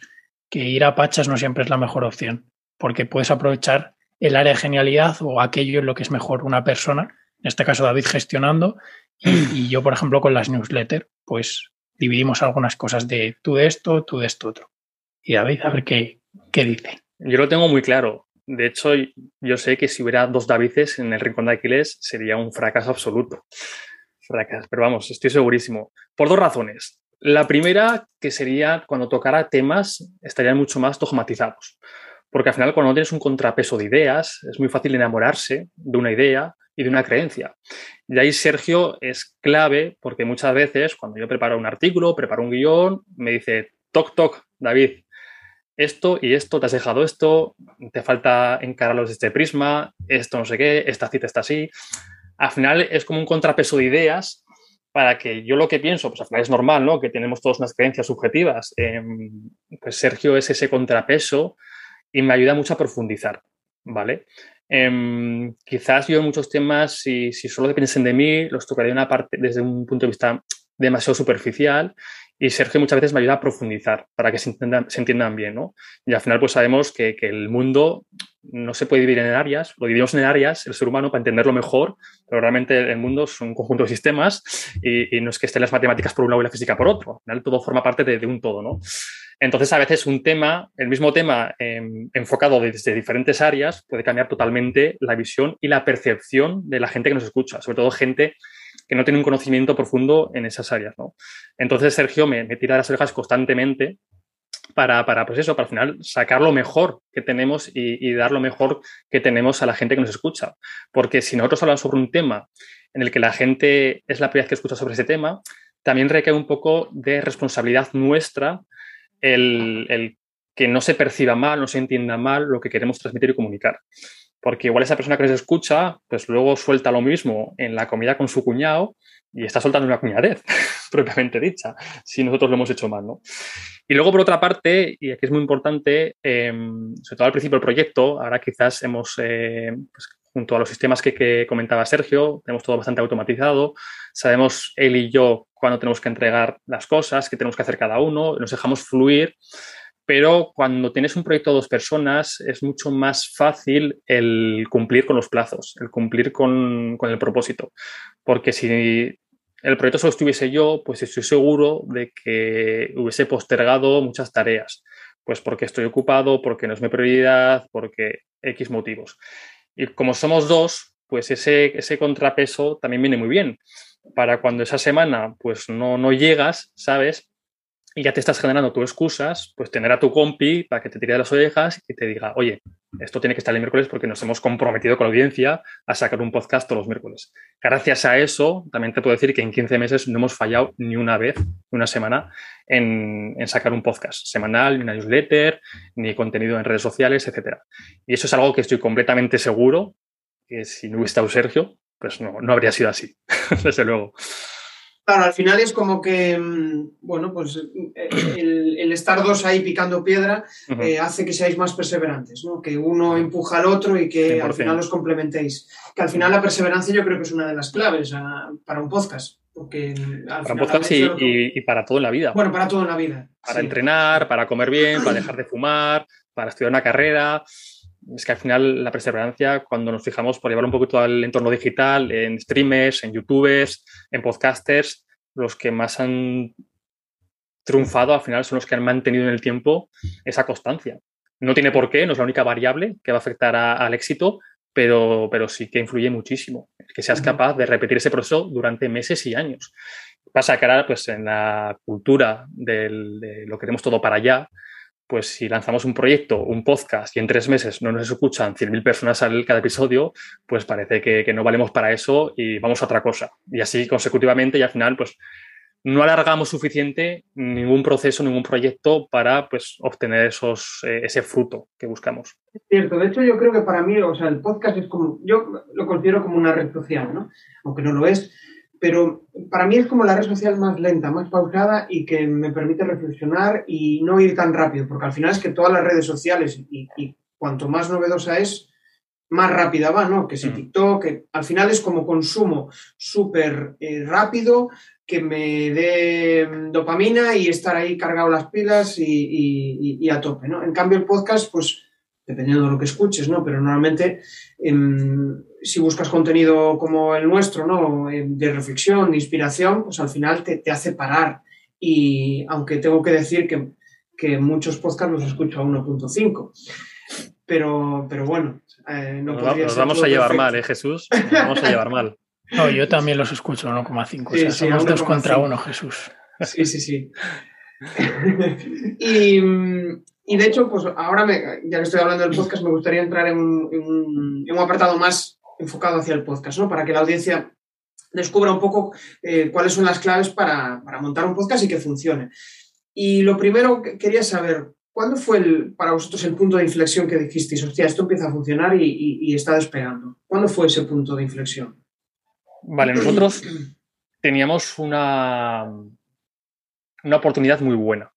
que ir a pachas no siempre es la mejor opción, porque puedes aprovechar el área de genialidad o aquello en lo que es mejor una persona, en este caso David gestionando, y, yo, por ejemplo, con las newsletters, pues dividimos algunas cosas de tú de esto, tú de esto otro. Y David, a ver qué, qué dice. Yo lo tengo muy claro. De hecho, yo sé que si hubiera dos Davices en el rincón de Aquiles sería un fracaso absoluto. Fracaso, pero vamos, estoy segurísimo. Por dos razones. La primera, que sería cuando tocara temas, estarían mucho más dogmatizados. Porque al final, cuando no tienes un contrapeso de ideas, es muy fácil enamorarse de una idea y de una creencia. Y ahí Sergio es clave porque muchas veces, cuando yo preparo un artículo, preparo un guion, me dice, toc, toc, David, esto y esto, te has dejado esto, te falta encararlo desde este prisma, esto no sé qué, esta cita está así. Al final es como un contrapeso de ideas para que yo lo que pienso, pues al final es normal, ¿no? Que tenemos todas unas creencias subjetivas. Em, pues Sergio es ese contrapeso y me ayuda mucho a profundizar, ¿vale? Em, quizás yo en muchos temas, si, si solo dependiesen de mí, los tocaría una parte desde un punto de vista demasiado superficial y Sergio muchas veces me ayuda a profundizar para que se entiendan, bien, ¿no? Y al final pues sabemos que, que, el mundo no se puede dividir en áreas, lo dividimos en áreas, el ser humano, para entenderlo mejor, pero realmente el mundo es un conjunto de sistemas y, y no es que estén las matemáticas por un lado y la física por otro, al final todo forma parte de, un todo, ¿no? Entonces, a veces un tema, el mismo tema eh, enfocado desde diferentes áreas, puede cambiar totalmente la visión y la percepción de la gente que nos escucha, sobre todo gente que no tiene un conocimiento profundo en esas áreas. ¿no? Entonces, Sergio me, me tira las orejas constantemente para, para, pues eso, para al final sacar lo mejor que tenemos y, dar lo mejor que tenemos a la gente que nos escucha. Porque si nosotros hablamos sobre un tema en el que la gente es la primera vez que escucha sobre ese tema, también recae un poco de responsabilidad nuestra el, el que no se perciba mal, no se entienda mal lo que queremos transmitir y comunicar. Porque igual esa persona que les escucha, pues luego suelta lo mismo en la comida con su cuñado y está soltando una cuñadez, propiamente dicha, si nosotros lo hemos hecho mal, ¿no? Y luego, por otra parte, y aquí es muy importante, em, sobre todo al principio del proyecto, ahora quizás hemos, eh, pues, junto a los sistemas que, que, comentaba Sergio, tenemos todo bastante automatizado, sabemos él y yo cuándo tenemos que entregar las cosas, qué tenemos que hacer cada uno, nos dejamos fluir pero cuando tienes un proyecto de dos personas es mucho más fácil el cumplir con los plazos, el cumplir con, con, el propósito. Porque si el proyecto solo estuviese yo, pues estoy seguro de que hubiese postergado muchas tareas. Pues porque estoy ocupado, porque no es mi prioridad, porque X motivos. Y como somos dos, pues ese, ese contrapeso también viene muy bien. Para cuando esa semana pues no, no llegas, ¿sabes? Y ya te estás generando tus excusas, pues tener a tu compi para que te tire de las orejas y te diga, oye, esto tiene que estar el miércoles porque nos hemos comprometido con la audiencia a sacar un podcast todos los miércoles. Gracias a eso, también te puedo decir que en 15 meses no hemos fallado ni una vez, una semana, en, en sacar un podcast semanal, ni una newsletter, ni contenido en redes sociales, etc. Y eso es algo que estoy completamente seguro que si no hubiera estado Sergio, pues no, no habría sido así, desde luego. Claro, al final es como que, mm, bueno, pues eh, el, el estar dos ahí picando piedra uh -huh. eh, hace que seáis más perseverantes, ¿no? Que uno empuja al otro y que 100%. al final os complementéis. Que al final la perseverancia yo creo que es una de las claves a, para un podcast. Porque al para un podcast y, y, y, para todo en la vida. Bueno, para todo en la vida. Para sí. entrenar, para comer bien, para dejar de fumar, para estudiar una carrera es que al final la perseverancia, cuando nos fijamos por llevar un poquito al entorno digital, en streamers, en youtubers, en podcasters, los que más han triunfado al final son los que han mantenido en el tiempo esa constancia. No tiene por qué, no es la única variable que va a afectar a, al éxito, pero, pero sí que influye muchísimo. Que seas capaz de repetir ese proceso durante meses y años. Pasa que ahora, pues en la cultura del, de lo queremos todo para allá, pues si lanzamos un proyecto, un podcast y en tres meses no nos escuchan 100.000 personas al cada episodio, pues parece que, no valemos para eso y vamos a otra cosa. Y así consecutivamente y al final pues no alargamos suficiente ningún proceso, ningún proyecto para pues obtener esos, eh, ese fruto que buscamos. Es cierto, de hecho yo creo que para mí, o sea, el podcast es como, yo lo considero como una red social, ¿no? Aunque no lo es, pero para mí es como la red social más lenta, más pausada y que me permite reflexionar y no ir tan rápido, porque al final es que todas las redes sociales y, y cuanto más novedosa es, más rápida va, ¿no? Que si TikTok, que al final es como consumo súper eh, rápido, que me dé dopamina y estar ahí cargado las pilas y, y, y, a tope, ¿no? En cambio el podcast, pues dependiendo de lo que escuches, ¿no? Pero normalmente eh, si buscas contenido como el nuestro, ¿no? De reflexión, de inspiración, pues al final te, te hace parar. Y aunque tengo que decir que, que muchos podcasts los escucho a 1.5. Pero, pero bueno, eh, no nos, nos vamos a llevar perfecto. mal, ¿eh, Jesús? Nos vamos a llevar mal. No, yo también los escucho a 1,5. Sí, o sea, sí, somos 2 contra 1, Jesús. Sí, sí, sí. y, y, de hecho, pues ahora, me, ya que estoy hablando del podcast, me gustaría entrar en un, en un, en un apartado más enfocado hacia el podcast, ¿no? Para que la audiencia descubra un poco eh, cuáles son las claves para, para, montar un podcast y que funcione. Y lo primero que quería saber, ¿cuándo fue el, para vosotros el punto de inflexión que dijisteis, hostia, esto empieza a funcionar y, está despegando? ¿Cuándo fue ese punto de inflexión? Vale, nosotros teníamos una, una oportunidad muy buena.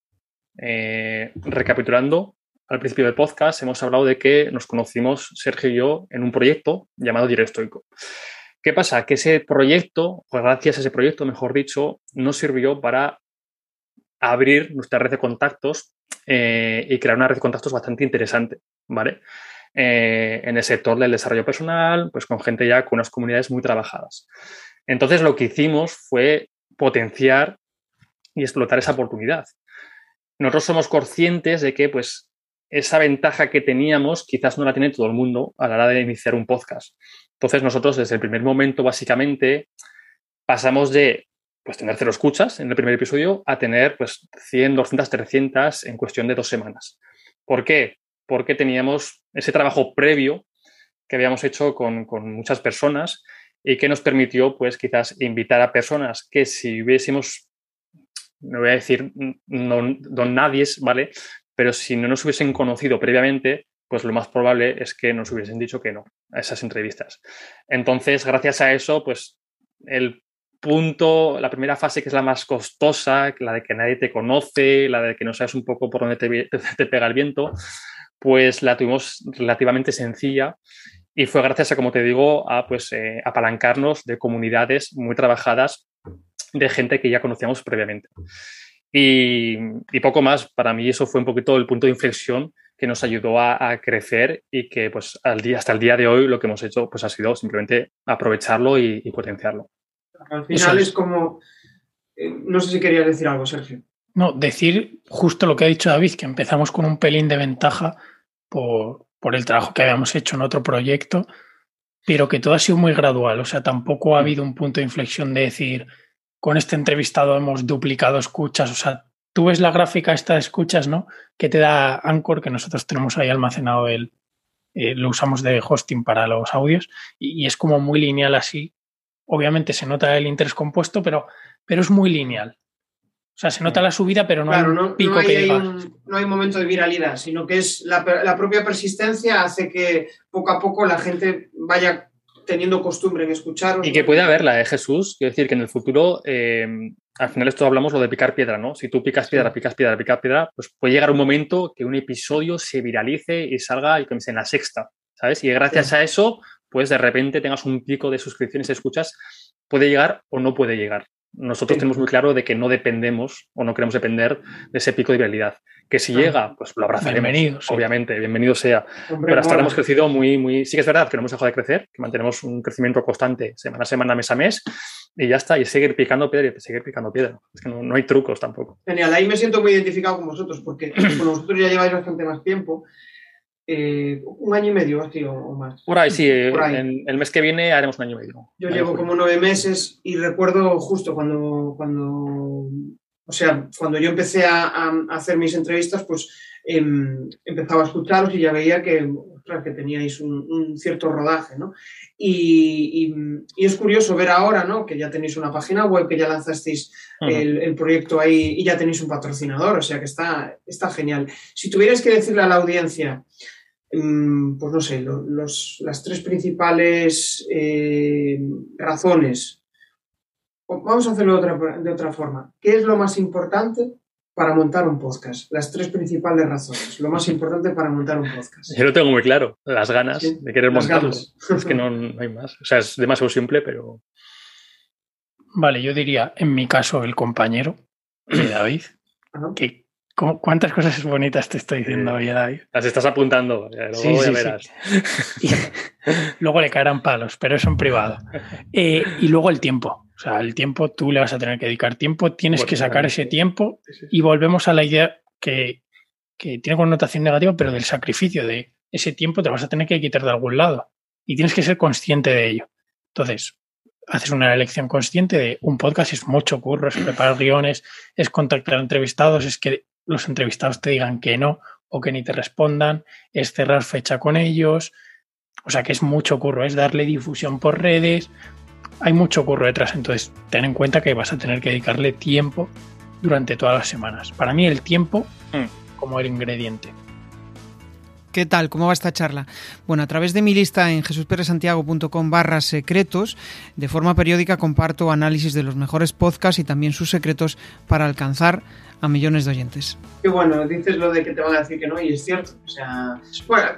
Eh, recapitulando, al principio del podcast hemos hablado de que nos conocimos, Sergio y yo, en un proyecto llamado Directoico. ¿Qué pasa? Que ese proyecto, pues gracias a ese proyecto, mejor dicho, nos sirvió para abrir nuestra red de contactos eh, y crear una red de contactos bastante interesante, ¿vale? Eh, en el sector del desarrollo personal, pues con gente ya con unas comunidades muy trabajadas. Entonces lo que hicimos fue potenciar y explotar esa oportunidad. Nosotros somos conscientes de que pues esa ventaja que teníamos quizás no la tiene todo el mundo a la hora de iniciar un podcast. Entonces nosotros desde el primer momento básicamente pasamos de pues tener cero escuchas en el primer episodio a tener pues 100, 200, 300 en cuestión de dos semanas. ¿Por qué? Porque teníamos ese trabajo previo que habíamos hecho con, con muchas personas y que nos permitió pues quizás invitar a personas que si hubiésemos no voy a decir don, don nadie, ¿vale? Pero si no nos hubiesen conocido previamente, pues lo más probable es que nos hubiesen dicho que no a esas entrevistas. Entonces, gracias a eso, pues el punto, la primera fase que es la más costosa, la de que nadie te conoce, la de que no sabes un poco por dónde te, pega el viento, pues la tuvimos relativamente sencilla y fue gracias a, como te digo, a pues eh, apalancarnos de comunidades muy trabajadas de gente que ya conocíamos previamente. Y, poco más, para mí eso fue un poquito el punto de inflexión que nos ayudó a, crecer y que pues al día, hasta el día de hoy lo que hemos hecho pues ha sido simplemente aprovecharlo y potenciarlo. Al final es. como. Eh, no sé si querías decir algo, Sergio. No, decir justo lo que ha dicho David, que empezamos con un pelín de ventaja por, por el trabajo que habíamos hecho en otro proyecto, pero que todo ha sido muy gradual. O sea, tampoco ha mm. habido un punto de inflexión de decir, con este entrevistado hemos duplicado escuchas. O sea, tú ves la gráfica esta de escuchas, ¿no? Que te da Anchor, que nosotros tenemos ahí almacenado el, eh, lo usamos de hosting para los audios, y, es como muy lineal así, obviamente se nota el interés compuesto, pero, pero es muy lineal. O sea, se nota la subida, pero no hay un pico hay, que no hay momento de viralidad, sino que es la, propia persistencia hace que poco a poco la gente vaya teniendo costumbre en escuchar. Y que puede haberla, ¿eh, Jesús? Quiero decir que en el futuro, eh, al final esto hablamos lo de picar piedra, ¿no? Si tú picas piedra, picas piedra, picas piedra, pues puede llegar un momento que un episodio se viralice y salga en la sexta, ¿sabes? Y gracias a eso, pues de repente tengas un pico de suscripciones y escuchas, puede llegar o no puede llegar. Nosotros tenemos muy claro de que no dependemos o no queremos depender de ese pico de viralidad. Que si llega, pues lo abrazaremos. Bienvenido, obviamente, bienvenido sea. Pero hasta ahora hemos crecido muy, muy. Sí que es verdad que no hemos dejado de crecer, que mantenemos un crecimiento constante semana a semana, mes a mes, y ya está. Y seguir picando piedra y seguir picando piedra. Es que no, hay trucos tampoco. Genial, ahí me siento muy identificado con vosotros, porque con vosotros ya lleváis bastante más tiempo eh, un año y medio tío, o más. Por ahí, sí. el mes que viene haremos un año y medio. Yo llevo como nueve meses y recuerdo justo cuando, cuando o sea, cuando yo empecé a, hacer mis entrevistas, pues em, empezaba a escucharos y ya veía que, que teníais un, cierto rodaje, ¿no? Y, es curioso ver ahora, ¿no? Que ya tenéis una página web, que ya lanzasteis el, proyecto ahí y ya tenéis un patrocinador, o sea que está, está genial. Si tuvierais que decirle a la audiencia, Mm, pues no sé, las tres principales eh, razones. Vamos a hacerlo de otra, de otra forma. ¿Qué es lo más importante para montar un podcast? Las tres principales razones. Lo más importante para montar un podcast. Yo lo tengo muy claro. Las ganas de querer montarlo. Es que no, hay más. O sea, es demasiado simple, pero. Vale, yo diría, en mi caso, el compañero de David, que ¿Cuántas cosas bonitas te estoy diciendo hoy, David? Las estás apuntando, luego sí, sí, verás. luego le caerán palos, pero eso en privado. Eh, y luego el tiempo. O sea, el tiempo tú le vas a tener que dedicar tiempo, tienes que sacar ese tiempo y volvemos a la idea que, que tiene connotación negativa, pero del sacrificio de ese tiempo te vas a tener que quitar de algún lado y tienes que ser consciente de ello. Entonces, haces una elección consciente de un podcast es mucho curro, es preparar guiones, es contactar a entrevistados, es que los entrevistados te digan que no o que ni te respondan, es cerrar fecha con ellos, o sea que es mucho curro, es darle difusión por redes, hay mucho curro detrás, entonces ten en cuenta que vas a tener que dedicarle tiempo durante todas las semanas. Para mí el tiempo mm. como el ingrediente. ¿Qué tal? ¿Cómo va esta charla? Bueno, a través de mi lista en jesusperesantiago.com barra secretos, de forma periódica comparto análisis de los mejores podcasts y también sus secretos para alcanzar a millones de oyentes. Qué bueno, dices lo de que te van a decir que no y es cierto. O sea, bueno,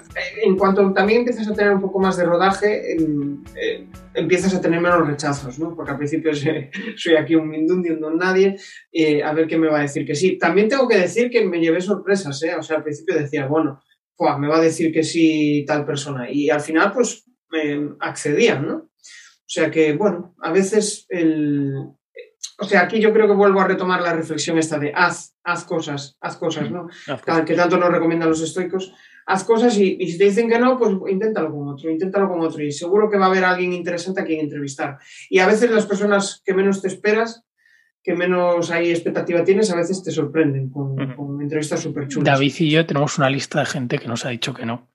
en cuanto también empiezas a tener un poco más de rodaje, eh, empiezas a tener menos rechazos, ¿no? Porque al principio soy aquí un mindundi, un don nadie, eh, a ver qué me va a decir que sí. También tengo que decir que me llevé sorpresas, ¿eh? O sea, al principio decía, bueno, me va a decir que sí tal persona. Y al final, pues, accedían, ¿no? O sea que, bueno, a veces el, o sea, aquí yo creo que vuelvo a retomar la reflexión esta de haz, haz cosas, haz cosas, ¿no? Que tanto nos recomiendan los estoicos. Haz cosas y, si te dicen que no, pues inténtalo con otro, inténtalo con otro. Y seguro que va a haber alguien interesante a quien entrevistar. Y a veces las personas que menos te esperas, que menos hay expectativa tienes, a veces te sorprenden con, entrevistas súper chulas. David y yo tenemos una lista de gente que nos ha dicho que no.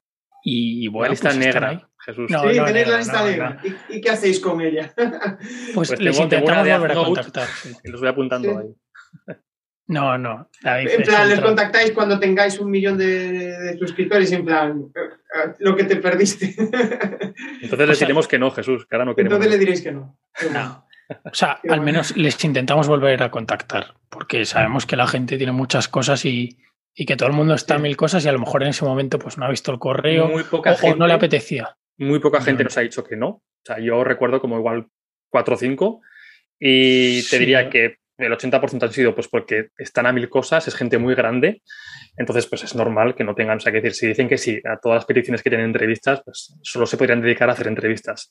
Y bueno, lista pues negra. Jesús. sí, tenéis la lista negra. ¿Y, qué hacéis con ella? Pues, pues les intentamos volver a contactar. Los voy apuntando ahí. No, no. en plan, les contactáis cuando tengáis un millón de, suscriptores, en plan, lo que te perdiste. Entonces les diremos que no, Jesús, que ahora no queremos. Entonces le diréis que no. No. O sea, al menos les intentamos volver a contactar, porque sabemos que la gente tiene muchas cosas y, y que todo el mundo está en mil cosas y a lo mejor en ese momento pues no ha visto el correo Muy poca o, gente, o no le apetecía. Muy poca gente No. nos ha dicho que no. O sea, yo recuerdo como igual 4 o 5 y te Sí. diría que el 80% han sido pues porque están a mil cosas, es gente muy grande, entonces pues es normal que no tengan, o sea, que decir, si dicen que sí a todas las peticiones que tienen entrevistas, pues solo se podrían dedicar a hacer entrevistas.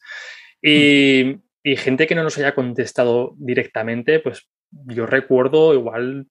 Y, y gente que no nos haya contestado directamente, pues yo recuerdo igual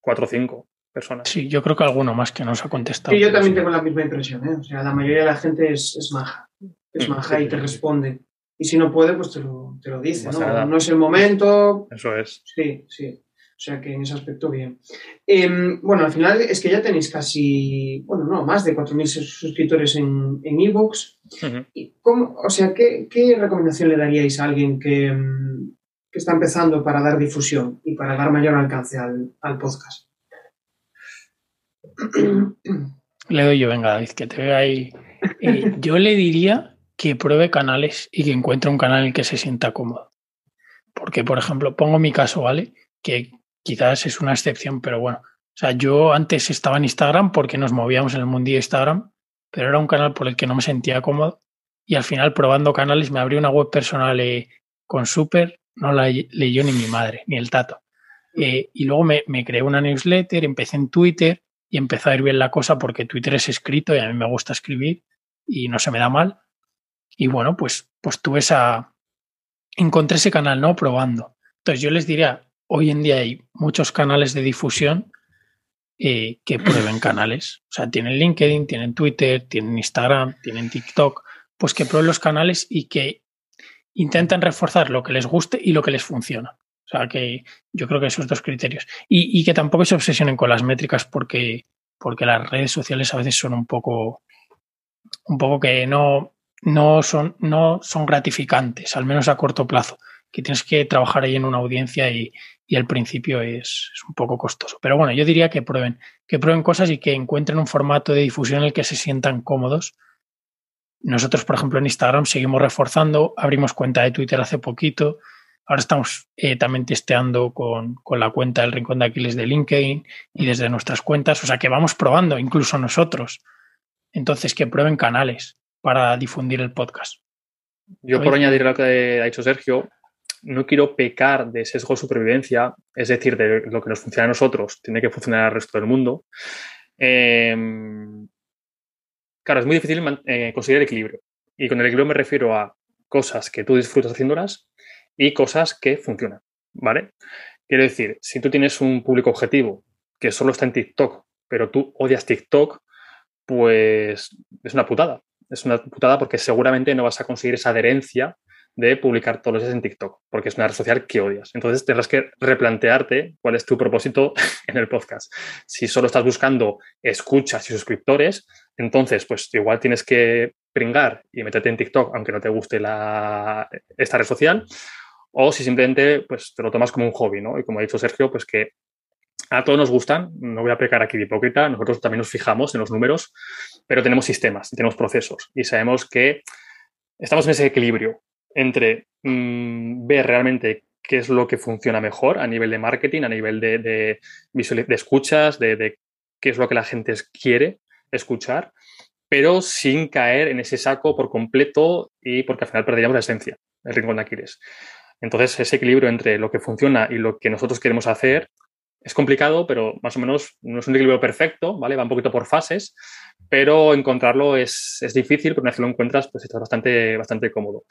4 o 5 personas. Sí, yo creo que alguno más que nos ha contestado. Y yo también sí. tengo la misma impresión, ¿eh? O sea, la mayoría de la gente es, es maja. Es Mm, maja sí, y te sí, responde. Y si no puede, pues te lo, te lo dice, No. No es el momento. Eso es. Sí, sí. O sea que en ese aspecto bien. Em, bueno, al final es que ya tenéis casi, bueno, no, más de 4.000 suscriptores en en iVoox. Ujú. ¿Y cómo, o sea, ¿qué, qué recomendación le daríais a alguien que, mm, que está empezando para dar difusión y para dar mayor alcance al, al podcast? Le doy yo, venga, David, que te veo ahí. Eh, yo le diría que pruebe canales y que encuentre un canal en el que se sienta cómodo. Porque, por ejemplo, pongo mi caso, ¿vale? Que quizás es una excepción, pero bueno. O sea, yo antes estaba en Instagram porque nos movíamos en el mundillo de Instagram, pero era un canal por el que no me sentía cómodo. Y al final, probando canales, me abrí una web personal eh, con Super, no la leyó ni mi madre, ni el tato. Eh, y luego me, me creé una newsletter, empecé en Twitter y empezó a ir bien la cosa porque Twitter es escrito y a mí me gusta escribir y no se me da mal. Y bueno, pues, pues tuve esa. Encontré ese canal, ¿no? Probando. Entonces yo les diría, hoy en día hay muchos canales de difusión eh, que prueben canales. O sea, tienen LinkedIn, tienen Twitter, tienen Instagram, tienen TikTok. Pues que prueben los canales y que intenten reforzar lo que les guste y lo que les funciona. O sea, que yo creo que esos dos criterios. Y, y que tampoco se obsesionen con las métricas porque, porque las redes sociales a veces son un poco, un poco que no, no, son, no son gratificantes, al menos a corto plazo. Que tienes que trabajar ahí en una audiencia y, y al principio es, es un poco costoso. Pero bueno, yo diría que prueben, que prueben cosas y que encuentren un formato de difusión en el que se sientan cómodos. Nosotros, por ejemplo, en Instagram seguimos reforzando, abrimos cuenta de Twitter hace poquito, Ahora estamos eh, también testeando con, con, la cuenta del Rincón de Aquiles de LinkedIn y desde nuestras cuentas. O sea que vamos probando, incluso nosotros. Entonces, que prueben canales para difundir el podcast. Yo, por añadir lo que ha dicho Sergio, no quiero pecar de sesgo de supervivencia, es decir, de lo que nos funciona a nosotros, tiene que funcionar al resto del mundo. Eh, claro, es muy difícil eh, conseguir equilibrio. Y con el equilibrio me refiero a cosas que tú disfrutas haciéndolas y cosas que funcionan, ¿vale? Quiero decir, si tú tienes un público objetivo que solo está en TikTok, pero tú odias TikTok, pues es una putada. Es una putada porque seguramente no vas a conseguir esa adherencia de publicar todos los días en TikTok, porque es una red social que odias. Entonces tendrás que replantearte cuál es tu propósito en el podcast. Si solo estás buscando escuchas y suscriptores, entonces pues igual tienes que pringar y meterte en TikTok, aunque no te guste la, esta red social, o si simplemente pues, te lo tomas como un hobby, ¿no? Y como ha dicho Sergio, pues que a todos nos gustan, no voy a pecar aquí de hipócrita, nosotros también nos fijamos en los números, pero tenemos sistemas, tenemos procesos y sabemos que estamos en ese equilibrio entre mmm, ver realmente qué es lo que funciona mejor a nivel de marketing, a nivel de, de, de escuchas, de, de qué es lo que la gente quiere escuchar, pero sin caer en ese saco por completo y porque al final perderíamos la esencia, el rincón de Aquiles. Entonces, ese equilibrio entre lo que funciona y lo que nosotros queremos hacer es complicado, pero más o menos no es un equilibrio perfecto, ¿vale? Va un poquito por fases, pero encontrarlo es, es difícil, pero una vez lo encuentras, pues estás bastante, bastante cómodo.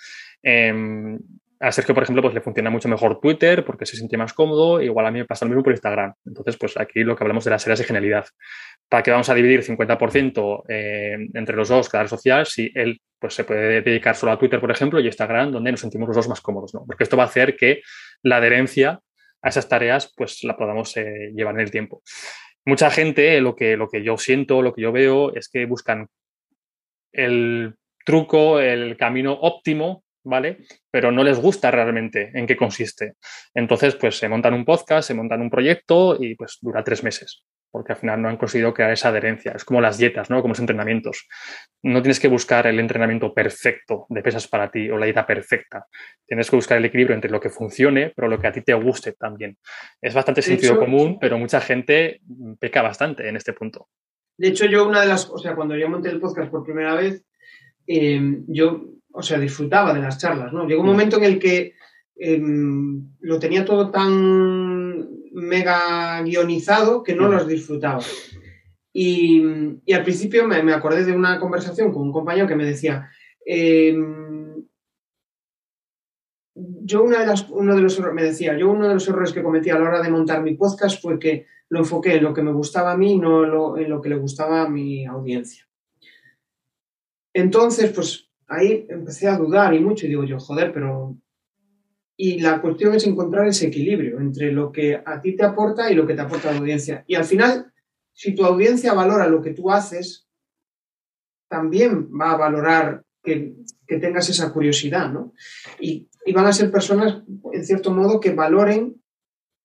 Eh, a Sergio, por ejemplo, pues le funciona mucho mejor Twitter porque se siente más cómodo, igual a mí me pasa lo mismo por Instagram. Entonces, pues aquí lo que hablamos de las áreas de genialidad. ¿Para qué vamos a dividir 50% eh, entre los dos cada red social si él pues, se puede dedicar solo a Twitter, por ejemplo, y Instagram, donde nos sentimos los dos más cómodos? ¿no? Porque esto va a hacer que la adherencia a esas tareas pues la podamos eh, llevar en el tiempo. Mucha gente, lo que, lo que yo siento, lo que yo veo, es que buscan el truco, el camino óptimo ¿vale? Pero no les gusta realmente en qué consiste. Entonces, pues se montan un podcast, se montan un proyecto y pues dura tres meses. Porque al final no han conseguido crear esa adherencia. Es como las dietas, ¿no? Como los entrenamientos. No tienes que buscar el entrenamiento perfecto de pesas para ti o la dieta perfecta. Tienes que buscar el equilibrio entre lo que funcione, pero lo que a ti te guste también. Es bastante sentido común, pero mucha gente peca bastante en este punto. De hecho, yo una de las, o sea, cuando yo monté el podcast por primera vez, em, yo, o sea, disfrutaba de las charlas, ¿no? Llegó un mm. momento en el que em, lo tenía todo tan mega guionizado que no los disfrutaba. Y, al principio me, acordé de una conversación con un compañero que me decía, em, yo uno de los me decía, yo uno de los errores que cometí a la hora de montar mi podcast fue que lo enfoqué en lo que me gustaba a mí, no en lo que le gustaba a mi audiencia. Entonces, pues ahí empecé a dudar y mucho y digo yo, joder, pero y la cuestión es encontrar ese equilibrio entre lo que a ti te aporta y lo que te aporta la audiencia. Y al final, si tu audiencia valora lo que tú haces, también va a valorar que, tengas esa curiosidad, ¿no? Y, y, van a ser personas, en cierto modo, que valoren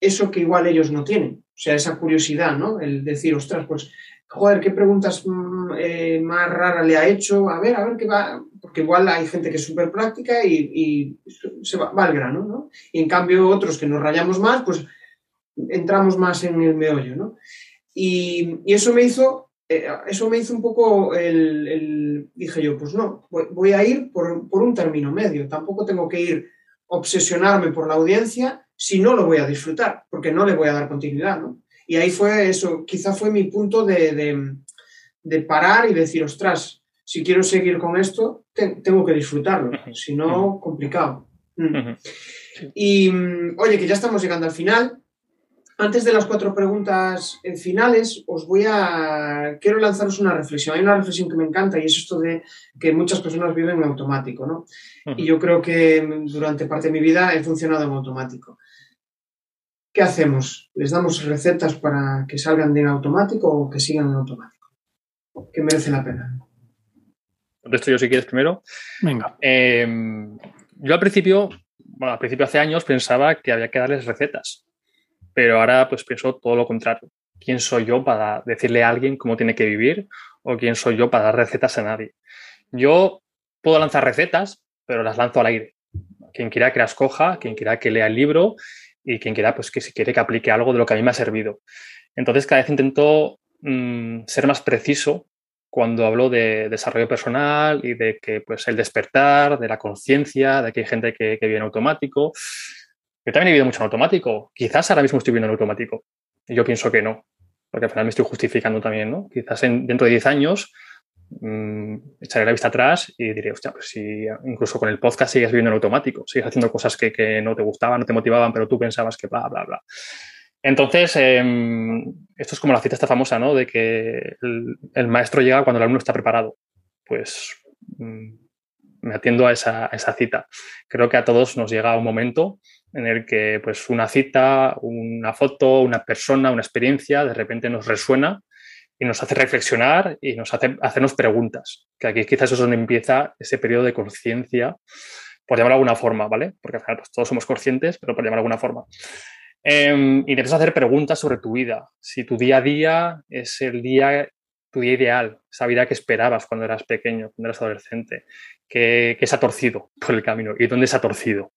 eso que igual ellos no tienen. O sea, esa curiosidad, ¿no? El decir, ostras, pues joder, qué preguntas mm, eh, más raras le ha hecho, a ver, a ver qué va, porque igual hay gente que es súper práctica y, se va, al grano, ¿no? Y en cambio otros que nos rayamos más, pues entramos más en el meollo, ¿no? Y, eso me hizo, eh, eso me hizo un poco el, dije yo, pues no, voy, a ir por, por un término medio, tampoco tengo que ir obsesionarme por la audiencia si no lo voy a disfrutar, porque no le voy a dar continuidad, ¿no? Y ahí fue eso, quizá fue mi punto de, parar y decir, ostras, si quiero seguir con esto, tengo que disfrutarlo, si no, complicado. Mm. Y mm, oye, que ya estamos llegando al final. Antes de las cuatro preguntas eh, finales, os voy a. Quiero lanzaros una reflexión. Hay una reflexión que me encanta y es esto de que muchas personas viven en automático, ¿no? Y yo creo que durante parte de mi vida he funcionado en automático. ¿qué hacemos? ¿Les damos recetas para que salgan de en automático o que sigan en automático? ¿Qué merece la pena? Contesto yo si quieres primero. Venga. Em, yo al principio, bueno, al principio hace años pensaba que había que darles recetas, pero ahora pues pienso todo lo contrario. ¿Quién soy yo para decirle a alguien cómo tiene que vivir o quién soy yo para dar recetas a nadie? Yo puedo lanzar recetas, pero las lanzo al aire. Quien quiera que las coja, quien quiera que lea el libro y quien quiera, pues que si quiere que aplique algo de lo que a mí me ha servido. Entonces, cada vez intento mm, ser más preciso cuando hablo de desarrollo personal y de que pues el despertar, de la conciencia, de que hay gente que, vive en automático. Yo también he vivido mucho en automático. Quizás ahora mismo estoy viviendo en automático. Y yo pienso que no, porque al final me estoy justificando también, ¿no? Quizás dentro de 10 años Mm, echaré la vista atrás y diré, hostia, pues si incluso con el podcast sigues viviendo en automático, sigues haciendo cosas que, no te gustaban, no te motivaban, pero tú pensabas que bla, bla, bla. Entonces, em, esto es como la cita esta famosa, ¿no? De que el, maestro llega cuando el alumno está preparado. Pues mm, me atiendo a esa, cita. Creo que a todos nos llega un momento en el que pues una cita, una foto, una persona, una experiencia de repente nos resuena y nos hace reflexionar y nos hace hacernos preguntas, que aquí quizás es donde empieza ese periodo de conciencia, por llamarlo de alguna forma, ¿vale? Porque al final pues, todos somos conscientes, pero por llamarlo de alguna forma. Eh, y empiezas a hacer preguntas sobre tu vida, si tu día a día es el día, tu día ideal, esa vida que esperabas cuando eras pequeño, cuando eras adolescente, que, que se ha torcido por el camino y dónde se ha torcido.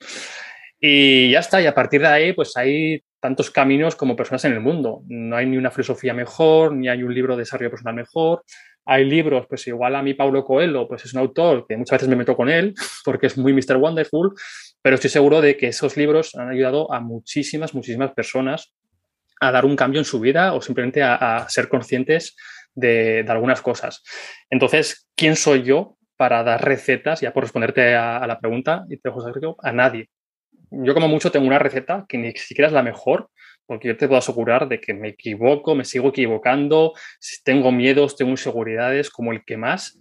Y ya está, y a partir de ahí, pues hay tantos caminos como personas en el mundo. No hay ni una filosofía mejor, ni hay un libro de desarrollo personal mejor. Hay libros, pues igual a mí Paulo Coelho, pues es un autor que muchas veces me meto con él porque es muy Mr. Wonderful, pero estoy seguro de que esos libros han ayudado a muchísimas, muchísimas personas a dar un cambio en su vida o simplemente a, ser conscientes de, algunas cosas. Entonces, ¿quién soy yo para dar recetas, ya por responderte a, la pregunta, y te dejo a nadie yo como mucho tengo una receta que ni siquiera es la mejor, porque yo te puedo asegurar de que me equivoco, me sigo equivocando, tengo miedos, tengo inseguridades como el que más,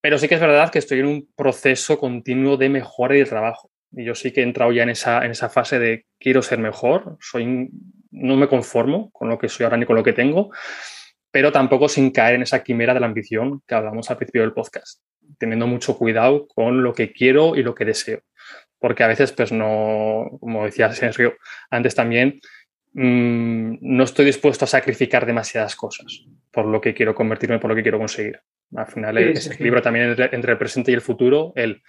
pero sí que es verdad que estoy en un proceso continuo de mejora y de trabajo. Y yo sí que he entrado ya en esa, en esa fase de quiero ser mejor, soy, no me conformo con lo que soy ahora ni con lo que tengo, pero tampoco sin caer en esa quimera de la ambición que hablamos al principio del podcast, teniendo mucho cuidado con lo que quiero y lo que deseo. Porque a veces, pues no, como decía Sergio antes también, mm, no estoy dispuesto a sacrificar demasiadas cosas por lo que quiero convertirme, por lo que quiero conseguir. Al final, sí, ese equilibrio también entre, entre, el presente y el futuro, el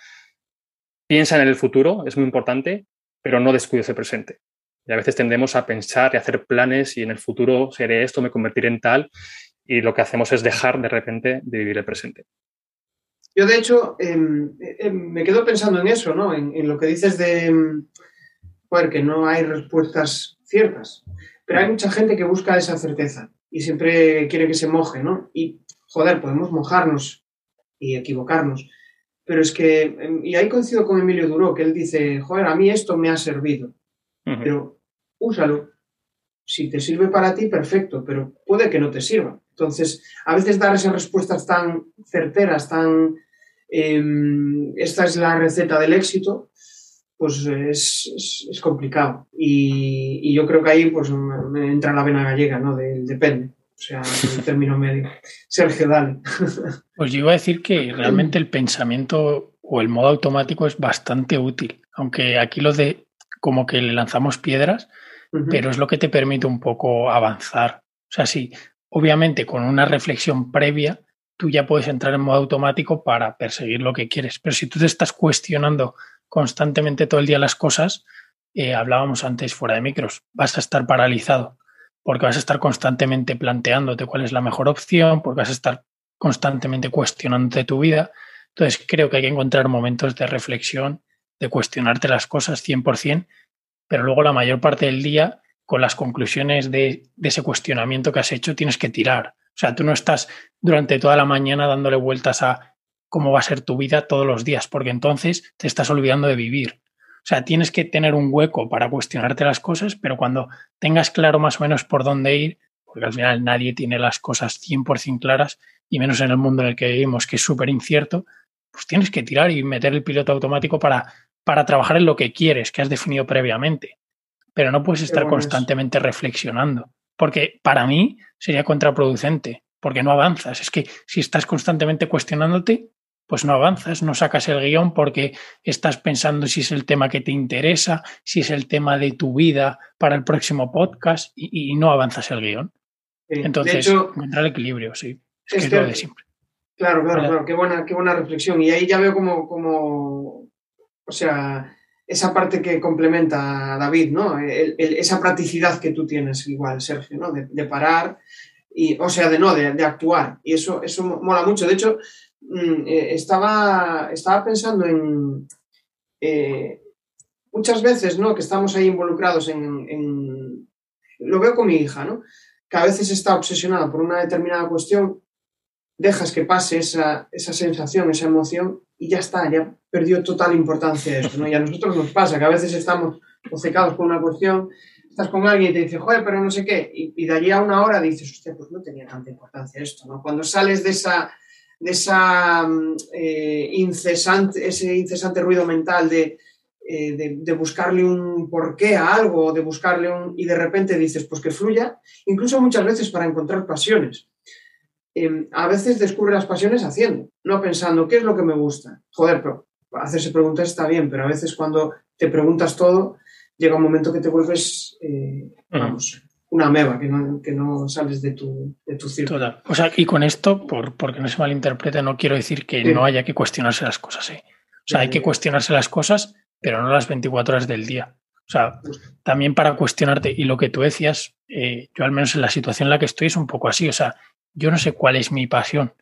piensa en el futuro, es muy importante, pero no descuides el presente. Y a veces tendemos a pensar y hacer planes y en el futuro seré esto, me convertiré en tal, y lo que hacemos es dejar de repente de vivir el presente. Yo, de hecho, eh, eh, me quedo pensando en eso, ¿no? En, en lo que dices de joder, que no hay respuestas ciertas. Pero hay mucha gente que busca esa certeza y siempre quiere que se moje, ¿no? Y, joder, podemos mojarnos y equivocarnos. Pero es que, y ahí coincido con Emilio Duró, que él dice, joder, a mí esto me ha servido, uh -huh. pero úsalo. Si te sirve para ti, perfecto, pero puede que no te sirva. Entonces, a veces dar esas respuestas tan certeras, tan... Eh, esta es la receta del éxito, pues es, es, es complicado. Y, y, yo creo que ahí pues me entra la vena gallega, ¿no? Del depende. O sea, el término medio. Sergio, dale. Pues yo iba a decir que realmente el pensamiento o el modo automático es bastante útil. Aunque aquí lo de como que le lanzamos piedras, uh -huh. pero es lo que te permite un poco avanzar. O sea, sí, obviamente con una reflexión previa, tú ya puedes entrar en modo automático para perseguir lo que quieres. Pero si tú te estás cuestionando constantemente todo el día las cosas, eh, hablábamos antes fuera de micros, vas a estar paralizado porque vas a estar constantemente planteándote cuál es la mejor opción, porque vas a estar constantemente cuestionándote tu vida. Entonces creo que hay que encontrar momentos de reflexión, de cuestionarte las cosas 100%, pero luego la mayor parte del día, con las conclusiones de, de ese cuestionamiento que has hecho, tienes que tirar. O sea, tú no estás durante toda la mañana dándole vueltas a cómo va a ser tu vida todos los días, porque entonces te estás olvidando de vivir. O sea, tienes que tener un hueco para cuestionarte las cosas, pero cuando tengas claro más o menos por dónde ir, porque al final nadie tiene las cosas 100% claras, y menos en el mundo en el que vivimos, que es súper incierto, pues tienes que tirar y meter el piloto automático para, para trabajar en lo que quieres, que has definido previamente. Pero no puedes estar bueno constantemente es. reflexionando, porque para mí sería contraproducente, porque no avanzas. Es que si estás constantemente cuestionándote, pues no avanzas, no sacas el guion porque estás pensando si es el tema que te interesa, si es el tema de tu vida para el próximo podcast y, y no avanzas el guion. Sí. Entonces, hecho, encontrar el equilibrio, sí. Es, que, es lo de siempre. Claro, claro, claro, qué buena, qué buena reflexión. Y ahí ya veo como, como o sea, esa parte que complementa a David, ¿no? El, el, esa practicidad que tú tienes igual, Sergio, ¿no? De, de parar, y, o sea, de no, de, de, actuar. Y eso, eso mola mucho. De hecho, estaba, estaba pensando en eh, muchas veces, ¿no? Que estamos ahí involucrados en, en, Lo veo con mi hija, ¿no? Que a veces está obsesionada por una determinada cuestión, dejas que pase esa, esa sensación, esa emoción y ya está, ya perdió total importancia esto, ¿no? Y a nosotros nos pasa que a veces estamos obcecados por una cuestión, estás con alguien y te dice, joder, pero no sé qué, y, y de allí a una hora dices, hostia, pues no tenía tanta importancia esto, ¿no? Cuando sales de esa esa eh, incesante, ese incesante ruido mental de, eh, de, de, buscarle un porqué a algo, de buscarle un... y de repente dices, pues que fluya, incluso muchas veces para encontrar pasiones. Eh, a veces descubre las pasiones haciendo, no pensando, ¿qué es lo que me gusta? Joder, pero hacerse preguntas está bien, pero a veces cuando te preguntas todo, llega un momento que te vuelves, vamos, una meba, que no, que no sales de tu, de tu círculo. Total. O sea, y con esto, por, porque no se malinterprete, no quiero decir que sí. no haya que cuestionarse las cosas. ¿eh? O sea, hay que cuestionarse las cosas, pero no las 24 horas del día. O sea, también para cuestionarte, y lo que tú decías, eh, yo al menos en la situación en la que estoy es un poco así. O sea, yo no sé cuál es mi pasión,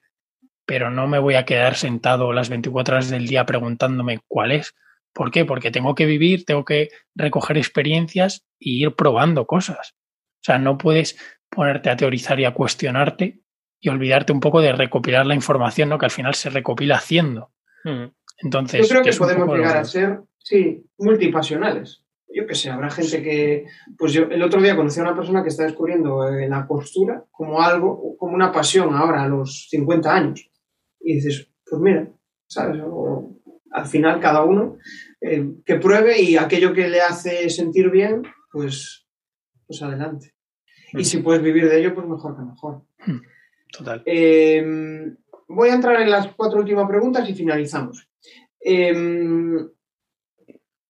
pero no me voy a quedar sentado las 24 horas del día preguntándome cuál es. ¿Por qué? Porque tengo que vivir, tengo que recoger experiencias e ir probando cosas. O sea, no puedes ponerte a teorizar y a cuestionarte y olvidarte un poco de recopilar la información, ¿no? Que al final se recopila haciendo. Mm. Entonces, yo creo que, que podemos llegar a ser, sí, multipasionales. Yo que sé, habrá gente que, pues yo el otro día conocí a una persona que está descubriendo eh, la costura como algo, como una pasión ahora a los 50 años. Y dices, pues mira, ¿sabes? O, al final cada uno eh, que pruebe y aquello que le hace sentir bien, pues pues adelante. Mm. Y si puedes vivir de ello, pues mejor que mejor. Mm. Total. Eh, voy a entrar en las cuatro últimas preguntas y finalizamos. Eh,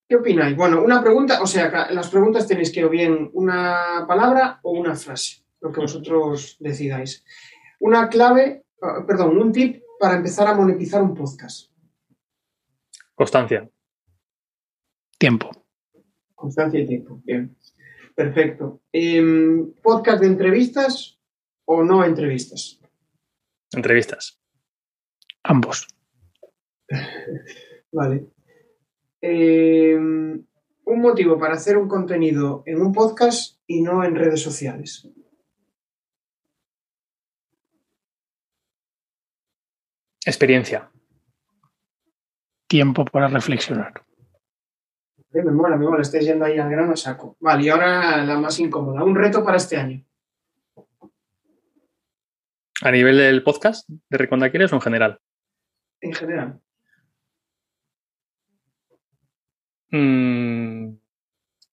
¿Qué opináis? Bueno, una pregunta, o sea, las preguntas tenéis que o bien una palabra o una frase, lo que vosotros decidáis. Una clave, perdón, un tip para empezar a monetizar un podcast. Constancia. Tiempo. Constancia y tiempo. Bien. Perfecto. Em, ¿Podcast de entrevistas o no entrevistas? Entrevistas. Ambos. vale. Eh, un motivo para hacer un contenido en un podcast y no en redes sociales. Experiencia. Tiempo para reflexionar. Me mola, me mola, estáis yendo ahí al grano saco. Vale, y ahora la más incómoda. Un reto para este año. ¿A nivel del podcast de Reconda o en general? En general. Mm,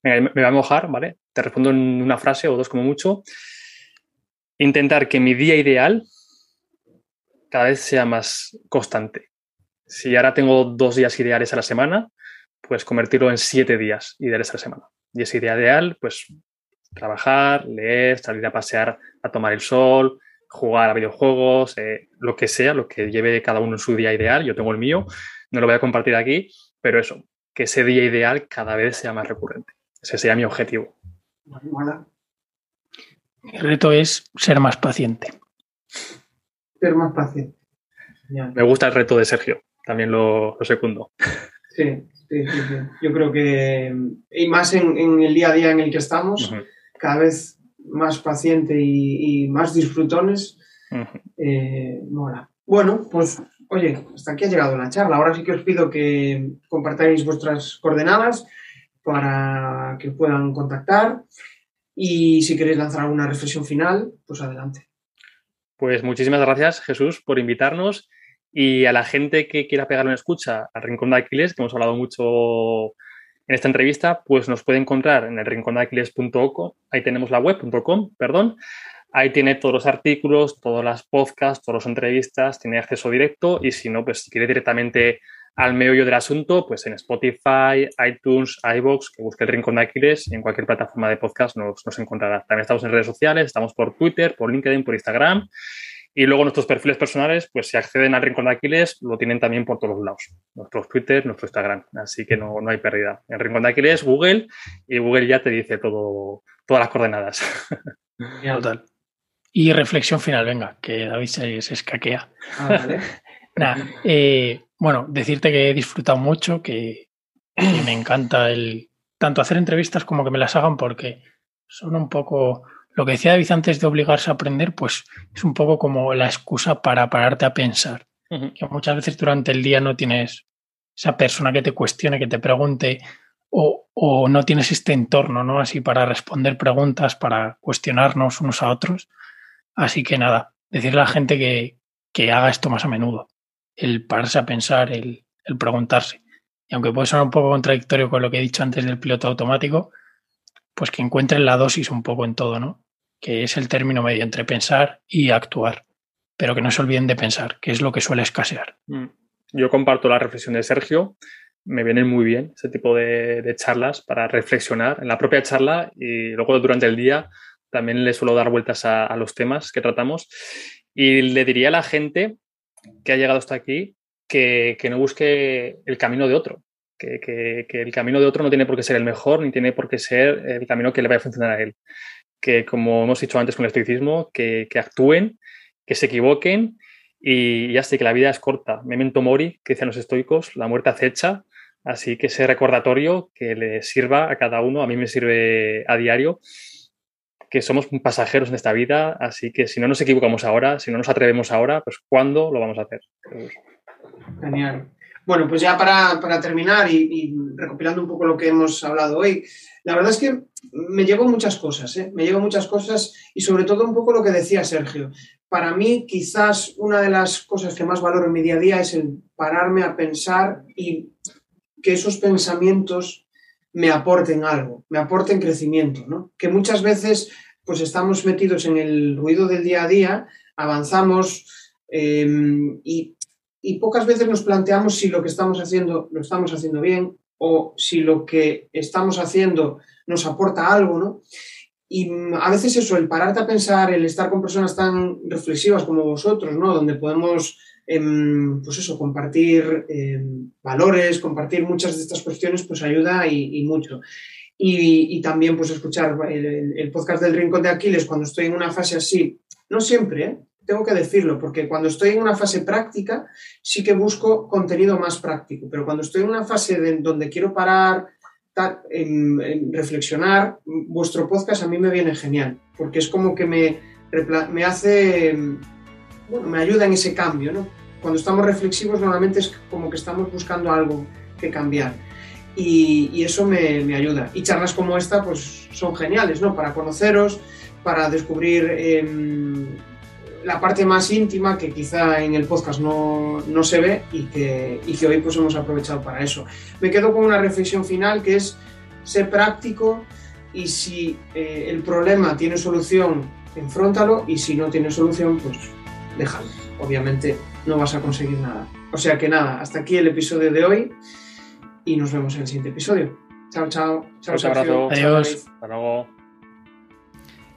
me voy a mojar, ¿vale? Te respondo en una frase o dos como mucho. Intentar que mi día ideal cada vez sea más constante. Si ahora tengo dos días ideales a la semana, pues convertirlo en siete días ideales a la semana. Y ese día ideal, pues trabajar, leer, salir a pasear, a tomar el sol, jugar a videojuegos, eh, lo que sea, lo que lleve cada uno en su día ideal. Yo tengo el mío, no lo voy a compartir aquí, pero eso, que ese día ideal cada vez sea más recurrente. Ese sería mi objetivo. El reto es ser más paciente. Ser más paciente. Me gusta el reto de Sergio, también lo, lo secundo. Sí, sí, sí, Yo creo que, y más en, el día a día en el que estamos, cada vez más paciente y, más disfrutones, eh, mola. Bueno, pues Oye, hasta aquí ha llegado la charla. Ahora sí que os pido que compartáis vuestras coordenadas para que puedan contactar y si queréis lanzar alguna reflexión final, pues adelante. Pues muchísimas gracias, Jesús, por invitarnos y a la gente que quiera pegar una escucha al Rincón de Aquiles, que hemos hablado mucho en esta entrevista, pues nos puede encontrar en el rincondeaquiles.com, ahí tenemos la web.com, perdón, Ahí tiene todos los artículos, todas las podcasts, todas las entrevistas, tiene acceso directo y si no, pues si quiere directamente al meollo del asunto, pues en Spotify, iTunes, iBox, que busque el Rincón de Aquiles y en cualquier plataforma de podcast nos, nos encontrará. También estamos en redes sociales, estamos por Twitter, por LinkedIn, por Instagram. Y luego nuestros perfiles personales, pues si acceden al Rincón de Aquiles, lo tienen también por todos lados. Nuestros Twitter, nuestro Instagram. Así que no, no hay pérdida. En Rincón de Aquiles, Google, y Google ya te dice todo, todas las coordenadas. Total. Y reflexión final, venga, que David se, escaquea. Ah, eh, bueno, decirte que he disfrutado mucho, que, me encanta el tanto hacer entrevistas como que me las hagan porque son un poco lo que decía David antes de obligarse a aprender, pues es un poco como la excusa para pararte a pensar. Que muchas veces durante el día no tienes esa persona que te cuestione, que te pregunte, o, o, no tienes este entorno, ¿no? Así para responder preguntas, para cuestionarnos unos a otros. Así que nada, decirle a la gente que, haga esto más a menudo. El pararse a pensar, el, preguntarse. Y aunque puede sonar un poco contradictorio con lo que he dicho antes del piloto automático, pues que encuentren la dosis un poco en todo, ¿no? Que es el término medio entre pensar y actuar. Pero que no se olviden de pensar, que es lo que suele escasear. Mm. Yo comparto la reflexión de Sergio. Me vienen muy bien ese tipo de, charlas para reflexionar en la propia charla y luego durante el día también le suelo dar vueltas a, los temas que tratamos y le diría a la gente que ha llegado hasta aquí que, no busque el camino de otro, que, el camino de otro no tiene por qué ser el mejor ni tiene por qué ser el camino que le vaya a funcionar a él. Que como hemos dicho antes con el estoicismo, que, actúen, que se equivoquen y ya sé que la vida es corta. Memento mori, que dicen los estoicos, la muerte acecha, así que ese recordatorio que le sirva a cada uno, a mí me sirve a diario que somos pasajeros en esta vida, así que si no nos equivocamos ahora, si no nos atrevemos ahora, pues ¿cuándo lo vamos a hacer? Genial. Bueno, pues ya para, terminar y, recopilando un poco lo que hemos hablado hoy, la verdad es que me llevo muchas cosas, ¿eh? me llevo muchas cosas y sobre todo un poco lo que decía Sergio. Para mí quizás una de las cosas que más valoro en mi día a día es el pararme a pensar y que esos pensamientos me aporten algo, me aporten crecimiento, ¿no? Que muchas veces pues estamos metidos en el ruido del día a día, avanzamos em, y, pocas veces nos planteamos si lo que estamos haciendo lo estamos haciendo bien, o si lo que estamos haciendo nos aporta algo, ¿no? Y mm, a veces eso, el pararte a pensar, el estar con personas tan reflexivas como vosotros, ¿no? Donde podemos, em, pues eso, compartir em, valores, compartir muchas de estas cuestiones, pues ayuda y, mucho. Y, también, pues escuchar el, el, podcast del Rincón de Aquiles cuando estoy en una fase así, no siempre, ¿eh? Tengo que decirlo, porque cuando estoy en una fase práctica, sí que busco contenido más práctico, pero cuando estoy en una fase de, donde quiero parar, reflexionar, vuestro podcast a mí me viene genial, porque es como que me, me hace, bueno, me ayuda en ese cambio, ¿no? Cuando estamos reflexivos normalmente es como que estamos buscando algo que cambiar. Y, eso me, ayuda. Y charlas como esta, pues son geniales, ¿no? Para conoceros, para descubrir em, la parte más íntima que quizá en el podcast no, se ve y que, y que, hoy pues hemos aprovechado para eso. Me quedo con una reflexión final que es ser práctico y si eh, el problema tiene solución, enfróntalo y si no tiene solución, pues déjalo. Obviamente no vas a conseguir nada. O sea que nada, hasta aquí el episodio de hoy y nos vemos en el siguiente episodio. Chao, chao. Chao, Un abrazo. Adiós. Hasta luego.